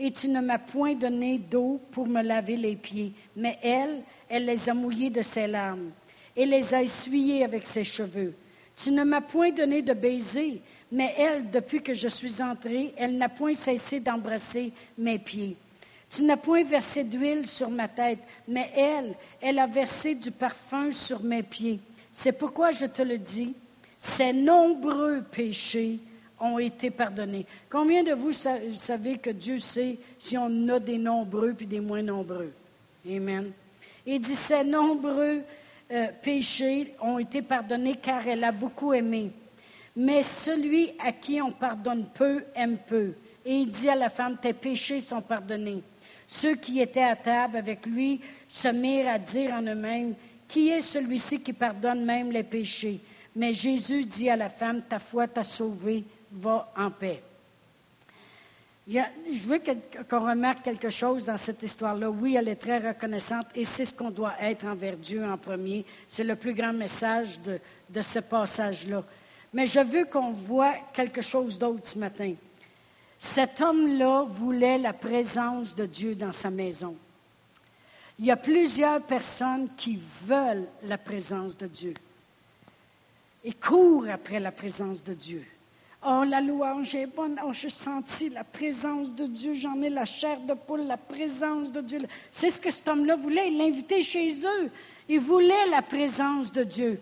et tu ne m'as point donné d'eau pour me laver les pieds. Mais elle, elle les a mouillés de ses larmes et les a essuyés avec ses cheveux. Tu ne m'as point donné de baiser, mais elle, depuis que je suis entrée, elle n'a point cessé d'embrasser mes pieds. Tu n'as point versé d'huile sur ma tête, mais elle, elle a versé du parfum sur mes pieds. C'est pourquoi je te le dis, ces nombreux péchés ont été pardonnés. Combien de vous savez que Dieu sait si on a des nombreux puis des moins nombreux? Amen. Il dit, ces nombreux euh, péchés ont été pardonnés car elle a beaucoup aimé. Mais celui à qui on pardonne peu aime peu. Et il dit à la femme, tes péchés sont pardonnés. Ceux qui étaient à table avec lui se mirent à dire en eux-mêmes, qui est celui-ci qui pardonne même les péchés? Mais Jésus dit à la femme, ta foi t'a sauvée, va en paix. je veux qu'on remarque quelque chose dans cette histoire-là. Oui, elle est très reconnaissante et c'est ce qu'on doit être envers Dieu en premier. C'est le plus grand message de, de ce passage-là. Mais je veux qu'on voit quelque chose d'autre ce matin. Cet homme-là voulait la présence de Dieu dans sa maison. Il y a plusieurs personnes qui veulent la présence de Dieu et courent après la présence de Dieu. Oh, la louange est bonne. Oh, j'ai senti la présence de Dieu. J'en ai la chair de poule, la présence de Dieu. C'est ce que cet homme-là voulait. Il l'invitait chez eux. Il voulait la présence de Dieu.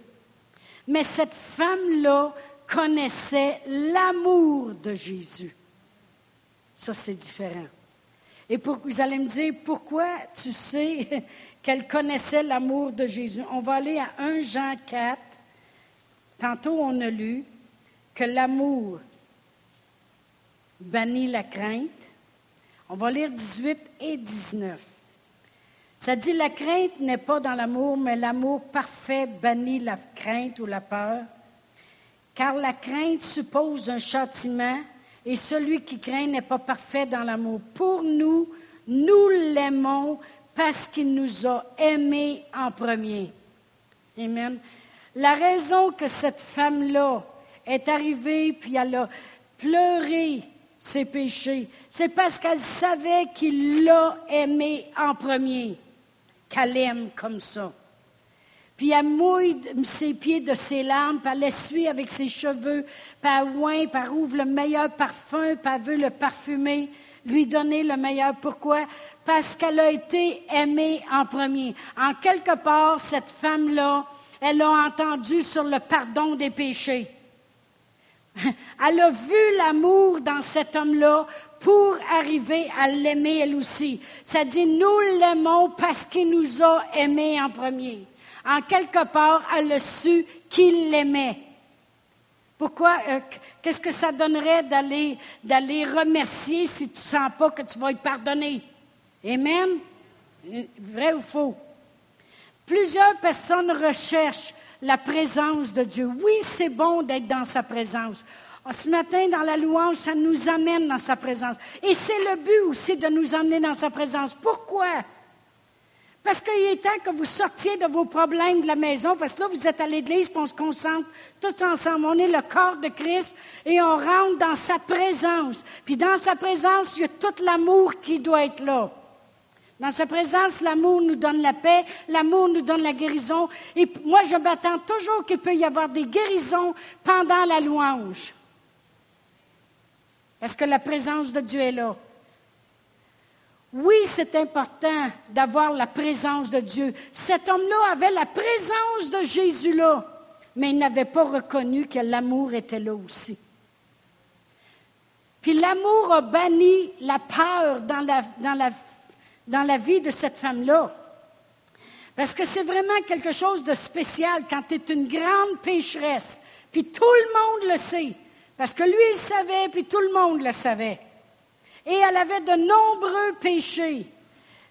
Mais cette femme-là connaissait l'amour de Jésus. Ça, c'est différent. Et vous allez me dire, pourquoi tu sais qu'elle connaissait l'amour de Jésus? On va aller à 1 Jean 4. Tantôt, on a lu que l'amour bannit la crainte. On va lire 18 et 19. Ça dit, la crainte n'est pas dans l'amour, mais l'amour parfait bannit la crainte ou la peur, car la crainte suppose un châtiment, et celui qui craint n'est pas parfait dans l'amour. Pour nous, nous l'aimons parce qu'il nous a aimés en premier. Amen. La raison que cette femme-là est arrivée, puis elle a pleuré ses péchés, c'est parce qu'elle savait qu'il l'a aimé en premier qu'elle aime comme ça. Puis elle mouille ses pieds de ses larmes, puis elle essuie avec ses cheveux, puis elle oint, puis ouvre le meilleur parfum, puis elle veut le parfumer, lui donner le meilleur. Pourquoi? Parce qu'elle a été aimée en premier. En quelque part, cette femme-là, elle a entendu sur le pardon des péchés. Elle a vu l'amour dans cet homme-là pour arriver à l'aimer elle aussi. Ça dit, nous l'aimons parce qu'il nous a aimés en premier. En quelque part, elle a su qu'il l'aimait. Pourquoi? Euh, qu'est-ce que ça donnerait d'aller, d'aller remercier si tu ne sens pas que tu vas être pardonné? Amen? Vrai ou faux? Plusieurs personnes recherchent la présence de Dieu. Oui, c'est bon d'être dans sa présence. Ah, ce matin, dans la louange, ça nous amène dans sa présence. Et c'est le but aussi de nous emmener dans sa présence. Pourquoi? Parce qu'il est temps que vous sortiez de vos problèmes de la maison, parce que là, vous êtes à l'église, puis on se concentre tous ensemble. On est le corps de Christ et on rentre dans sa présence. Puis dans sa présence, il y a tout l'amour qui doit être là. Dans sa présence, l'amour nous donne la paix, l'amour nous donne la guérison. Et moi, je m'attends toujours qu'il peut y avoir des guérisons pendant la louange. Est-ce que la présence de Dieu est là? Oui, c'est important d'avoir la présence de Dieu. Cet homme-là avait la présence de Jésus là, mais il n'avait pas reconnu que l'amour était là aussi. Puis l'amour a banni la peur dans la, dans la, dans la vie de cette femme-là. Parce que c'est vraiment quelque chose de spécial quand tu es une grande pécheresse, puis tout le monde le sait. Parce que lui, il savait, puis tout le monde le savait. Et elle avait de nombreux péchés.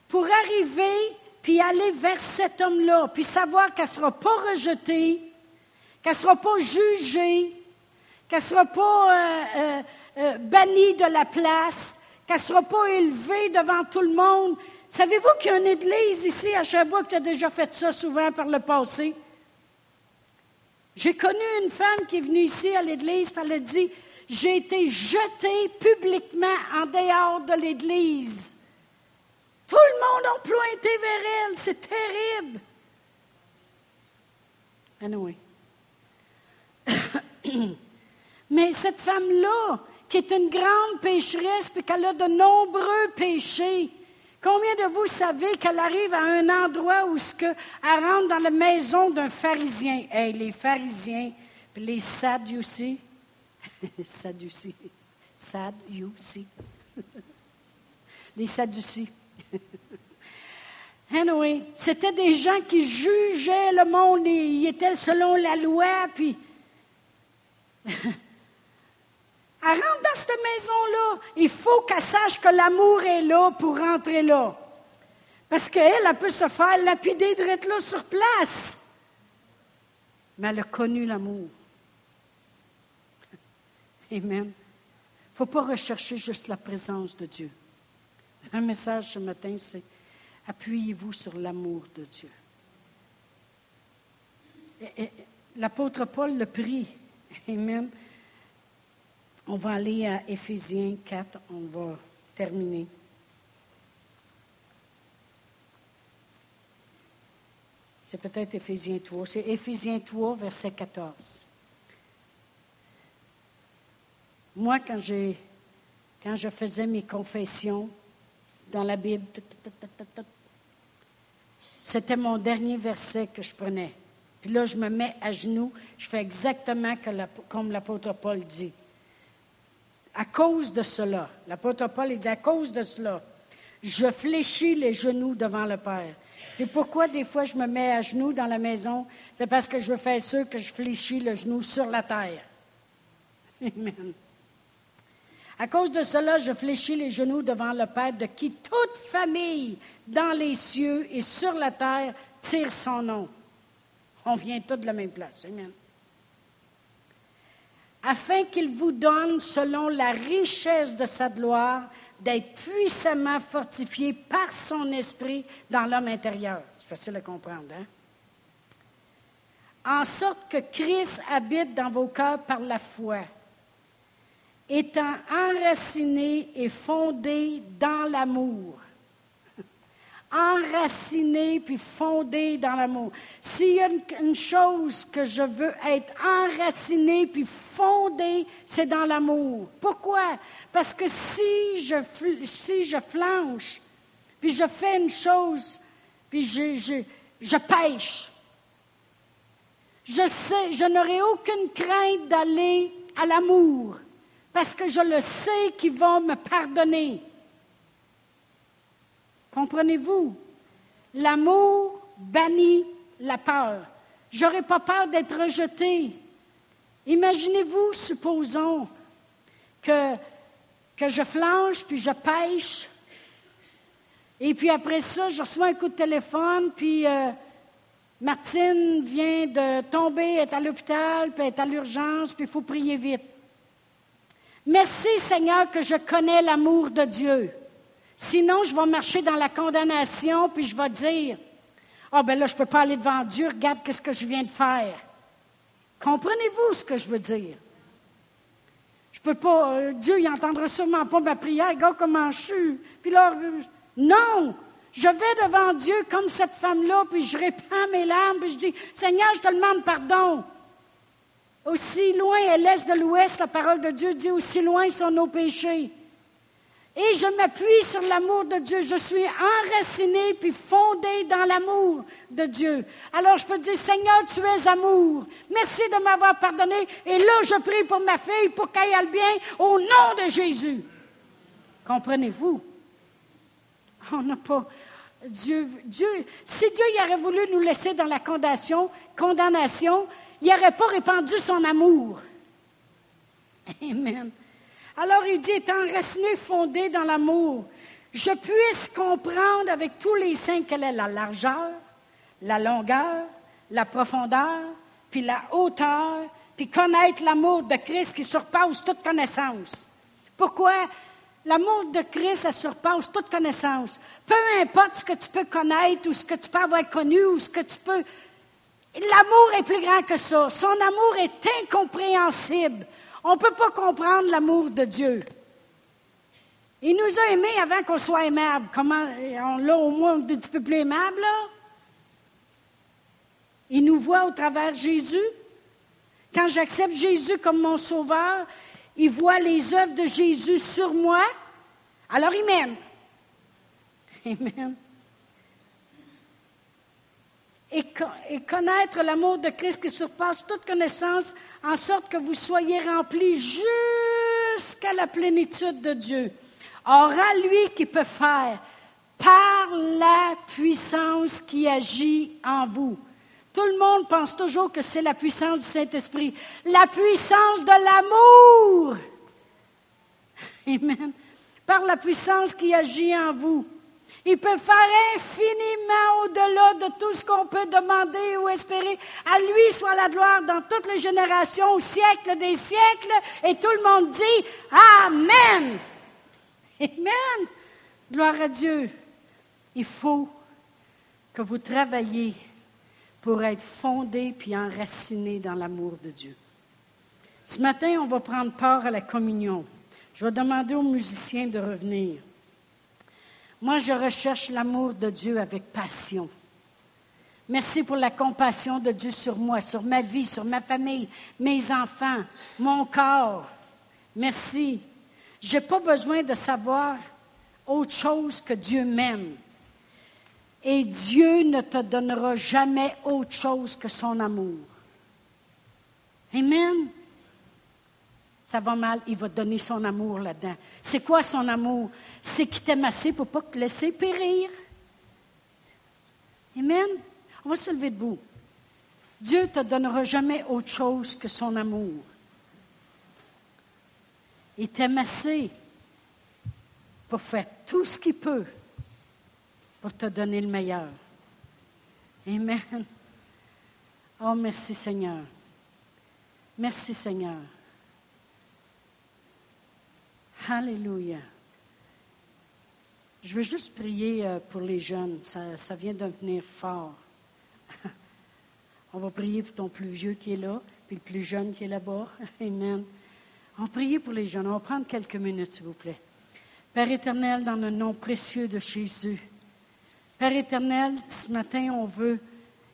Pour arriver, puis aller vers cet homme-là, puis savoir qu'elle ne sera pas rejetée, qu'elle ne sera pas jugée, qu'elle ne sera pas euh, euh, euh, bannie de la place, qu'elle ne sera pas élevée devant tout le monde. Savez-vous qu'il y a une église ici à Sherbrooke qui a déjà fait ça souvent par le passé? J'ai connu une femme qui est venue ici à l'église, elle a dit, j'ai été jetée publiquement en dehors de l'église. Tout le monde a pointé vers elle, c'est terrible. Anyway. Mais cette femme-là, qui est une grande pécheresse, puis qu'elle a de nombreux péchés, Combien de vous savez qu'elle arrive à un endroit où ce que, elle rentre dans la maison d'un pharisien? Hey, les pharisiens, puis les sadducés, sadducés, sadducés, les sadducés. anyway, c'était des gens qui jugeaient le monde, et ils étaient selon la loi, puis Elle rentre dans cette maison-là. Il faut qu'elle sache que l'amour est là pour rentrer là. Parce qu'elle, elle peut se faire lapider de être là sur place. Mais elle a connu l'amour. Amen. Il ne faut pas rechercher juste la présence de Dieu. Un message ce matin, c'est appuyez-vous sur l'amour de Dieu. L'apôtre Paul le prie. Amen. On va aller à Éphésiens 4, on va terminer. C'est peut-être Éphésiens 3. C'est Éphésiens 3, verset 14. Moi, quand, quand je faisais mes confessions dans la Bible, c'était mon dernier verset que je prenais. Puis là, je me mets à genoux, je fais exactement comme l'apôtre Paul dit. À cause de cela, l'apôtre Paul dit, à cause de cela, je fléchis les genoux devant le Père. Et pourquoi des fois je me mets à genoux dans la maison? C'est parce que je veux faire sûr que je fléchis le genou sur la terre. Amen. À cause de cela, je fléchis les genoux devant le Père, de qui toute famille dans les cieux et sur la terre tire son nom. On vient tous de la même place. Amen. Afin qu'il vous donne, selon la richesse de sa gloire, d'être puissamment fortifié par son esprit dans l'homme intérieur. C'est facile à comprendre, hein? En sorte que Christ habite dans vos cœurs par la foi, étant enraciné et fondé dans l'amour enraciné puis fondé dans l'amour. S'il y a une, chose que je veux être enraciné puis fondé, c'est dans l'amour. Pourquoi? Parce que si je, si je flanche, puis je fais une chose, puis je, je, je pêche, je sais, je n'aurai aucune crainte d'aller à l'amour, parce que je le sais qu'il va me pardonner. Comprenez-vous? L'amour bannit la peur. J'aurais pas peur d'être rejeté. Imaginez-vous, supposons que, que je flanche, puis je pêche, et puis après ça, je reçois un coup de téléphone, puis euh, Martine vient de tomber, est à l'hôpital, puis est à l'urgence, puis il faut prier vite. Merci Seigneur que je connais l'amour de Dieu. Sinon, je vais marcher dans la condamnation, puis je vais dire, ah ben là, je ne peux pas aller devant Dieu, regarde ce que je viens de faire. Comprenez-vous ce que je veux dire? Je peux pas, euh, Dieu, il entendra sûrement pas ma prière, regarde comment je suis. Puis là, euh, non! Je vais devant Dieu comme cette femme-là, puis je répands mes larmes, puis je dis, Seigneur, je te demande pardon. Aussi loin est l'est de l'ouest, la parole de Dieu dit, aussi loin sont nos péchés. Et je m'appuie sur l'amour de Dieu. Je suis enraciné puis fondé dans l'amour de Dieu. Alors je peux dire, Seigneur, tu es amour. Merci de m'avoir pardonné. Et là, je prie pour ma fille pour qu'elle aille bien au nom de Jésus. Comprenez-vous? On n'a pas. Dieu, Dieu, si Dieu y aurait voulu nous laisser dans la condamnation, condamnation il n'aurait pas répandu son amour. Amen. Alors il dit, étant enraciné, fondé dans l'amour, je puisse comprendre avec tous les saints quelle est la largeur, la longueur, la profondeur, puis la hauteur, puis connaître l'amour de Christ qui surpasse toute connaissance. Pourquoi? L'amour de Christ, ça surpasse toute connaissance? Peu importe ce que tu peux connaître ou ce que tu peux avoir connu ou ce que tu peux... L'amour est plus grand que ça. Son amour est incompréhensible. On ne peut pas comprendre l'amour de Dieu. Il nous a aimés avant qu'on soit aimable. Comment, on l'a au moins un petit peu plus aimable, là? Il nous voit au travers Jésus. Quand j'accepte Jésus comme mon sauveur, il voit les œuvres de Jésus sur moi. Alors il m'aime. Amen et, connaître l'amour de Christ qui surpasse toute connaissance, en sorte que vous soyez remplis jusqu'à la plénitude de Dieu. Or, à lui qui peut faire, par la puissance qui agit en vous, Tout le monde pense toujours que c'est la puissance du Saint-Esprit. La puissance de l'amour. Amen. Par la puissance qui agit en vous. Il peut faire infiniment au-delà de tout ce qu'on peut demander ou espérer. À lui soit la gloire dans toutes les générations, au siècle des siècles. Et tout le monde dit Amen. Amen. Gloire à Dieu. Il faut que vous travailliez pour être fondé puis enraciné dans l'amour de Dieu. Ce matin, on va prendre part à la communion. Je vais demander aux musiciens de revenir. Moi, je recherche l'amour de Dieu avec passion. Merci pour la compassion de Dieu sur moi, sur ma vie, sur ma famille, mes enfants, mon corps. Merci. Je n'ai pas besoin de savoir autre chose que Dieu m'aime. Et Dieu ne te donnera jamais autre chose que son amour. Amen ça va mal, il va donner son amour là-dedans. C'est quoi son amour? C'est qu'il t'aime assez pour ne pas te laisser périr. Amen? On va se lever debout. Dieu ne te donnera jamais autre chose que son amour. Il t'aime assez pour faire tout ce qu'il peut pour te donner le meilleur. Amen. Oh, merci Seigneur. Merci Seigneur. Alléluia. Je veux juste prier euh, pour les jeunes. Ça, vient de venir fort. On va prier pour ton plus vieux qui est là, puis le plus jeune qui est là-bas. Amen. On va prier pour les jeunes. On va prendre quelques minutes, s'il vous plaît. Père éternel, dans le nom précieux de Jésus. Père éternel, ce matin, on veut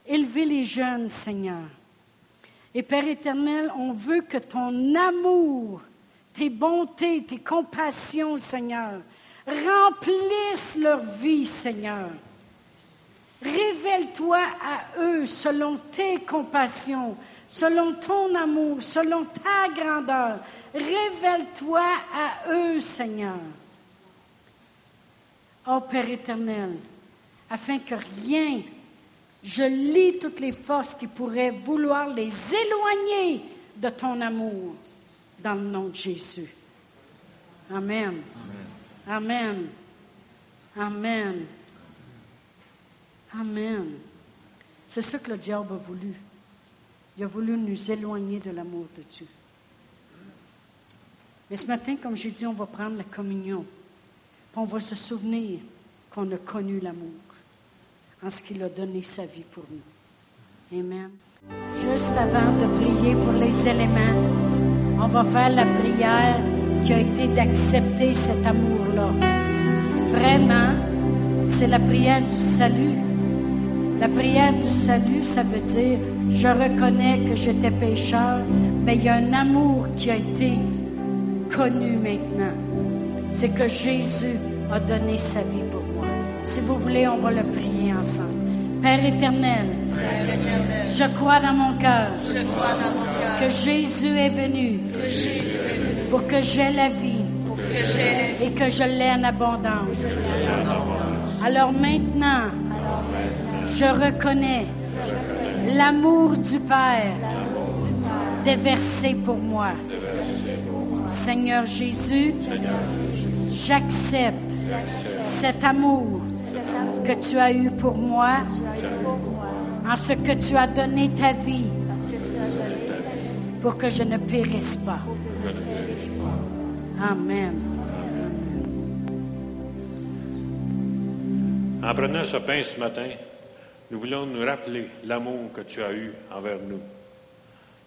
élever les jeunes, Seigneur. Et Père éternel, on veut que ton amour tes bontés, tes compassions, Seigneur, remplissent leur vie, Seigneur. Révèle-toi à eux selon tes compassions, selon ton amour, selon ta grandeur. Révèle-toi à eux, Seigneur. Ô Père éternel, afin que rien, je lis toutes les forces qui pourraient vouloir les éloigner de ton amour dans le nom de Jésus. Amen. Amen. Amen. Amen. C'est ce que le diable a voulu. Il a voulu nous éloigner de l'amour de Dieu. Mais ce matin, comme j'ai dit, on va prendre la communion. on va se souvenir qu'on a connu l'amour en ce qu'il a donné sa vie pour nous. Amen. Juste avant de prier pour les éléments, on va faire la prière qui a été d'accepter cet amour-là. Vraiment, c'est la prière du salut. La prière du salut, ça veut dire, je reconnais que j'étais pécheur, mais il y a un amour qui a été connu maintenant. C'est que Jésus a donné sa vie pour moi. Si vous voulez, on va le prier ensemble. Père éternel, je crois dans mon cœur que Jésus est venu pour que j'ai la vie et que je l'ai en abondance. Alors maintenant, je reconnais l'amour du Père déversé pour moi. Seigneur Jésus, j'accepte cet amour que tu as eu pour moi en ce que tu as donné ta vie pour que je ne périsse pas. Amen. En prenant ce pain ce matin, nous voulons nous rappeler l'amour que tu as eu envers nous.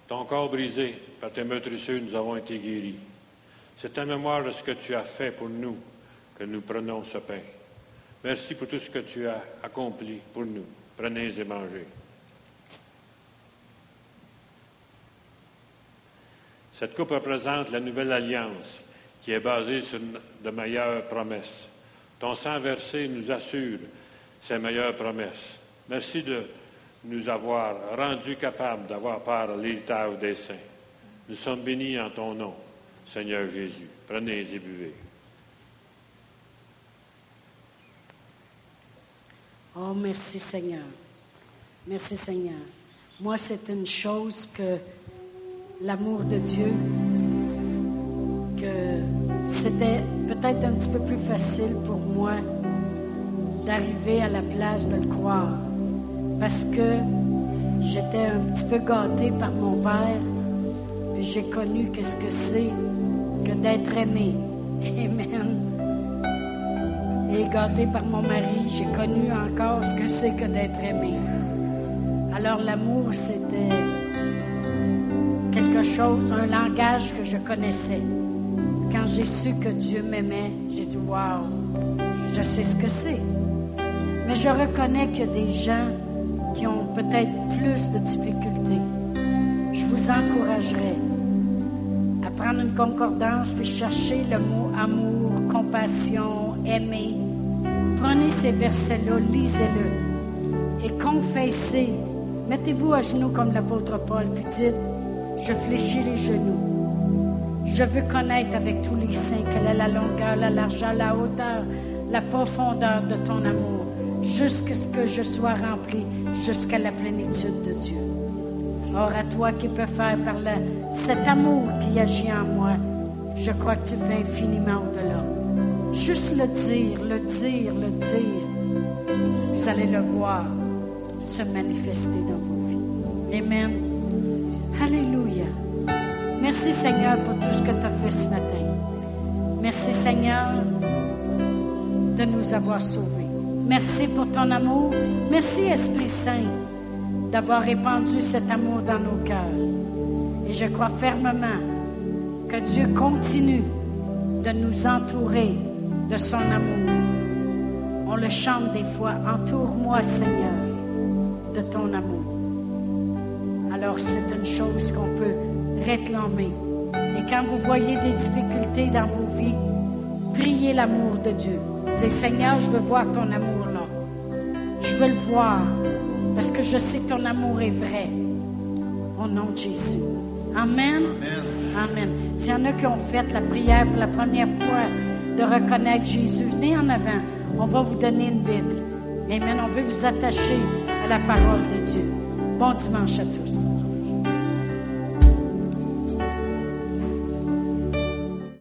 Ton corps brisé, par tes meurtrissures, nous avons été guéris. C'est en mémoire de ce que tu as fait pour nous que nous prenons ce pain. Merci pour tout ce que tu as accompli pour nous. Prenez et mangez. Cette coupe représente la nouvelle alliance qui est basée sur de meilleures promesses. Ton sang versé nous assure ces meilleures promesses. Merci de nous avoir rendus capables d'avoir part à l'héritage des saints. Nous sommes bénis en ton nom, Seigneur Jésus. Prenez et buvez. Oh, merci Seigneur. Merci Seigneur. Moi, c'est une chose que l'amour de Dieu, que c'était peut-être un petit peu plus facile pour moi d'arriver à la place de le croire. Parce que j'étais un petit peu gâtée par mon père. J'ai connu qu'est-ce que c'est que d'être aimé. Amen. Et gâtée par mon mari, j'ai connu encore ce que c'est que d'être aimé. Alors l'amour, c'était quelque chose, un langage que je connaissais. Quand j'ai su que Dieu m'aimait, j'ai dit, waouh, je sais ce que c'est. Mais je reconnais qu'il y a des gens qui ont peut-être plus de difficultés. Je vous encouragerais prendre une concordance puis chercher le mot amour, compassion, aimer. Prenez ces versets-là, lisez-le et confessez Mettez-vous à genoux comme l'apôtre Paul, puis dites, je fléchis les genoux. Je veux connaître avec tous les saints quelle est la longueur, la largeur, la hauteur, la profondeur de ton amour, jusqu'à ce que je sois rempli jusqu'à la plénitude de Dieu. Or, à toi qui peux faire par cet amour qui agit en moi, je crois que tu fais infiniment au-delà. Juste le dire, le dire, le dire, vous allez le voir se manifester dans vos vies. Amen. Alléluia. Merci Seigneur pour tout ce que tu as fait ce matin. Merci Seigneur de nous avoir sauvés. Merci pour ton amour. Merci Esprit Saint d'avoir répandu cet amour dans nos cœurs. Et je crois fermement que Dieu continue de nous entourer de son amour. On le chante des fois, entoure-moi Seigneur de ton amour. Alors c'est une chose qu'on peut réclamer. Et quand vous voyez des difficultés dans vos vies, priez l'amour de Dieu. Dites, Seigneur, je veux voir ton amour là. Je veux le voir parce que je sais que ton amour est vrai. Au nom de Jésus. Amen. Amen. Amen. S'il y en a qui ont fait la prière pour la première fois de reconnaître Jésus, venez en avant. On va vous donner une Bible. Amen. On veut vous attacher la parole de Dieu. Bon dimanche à tous.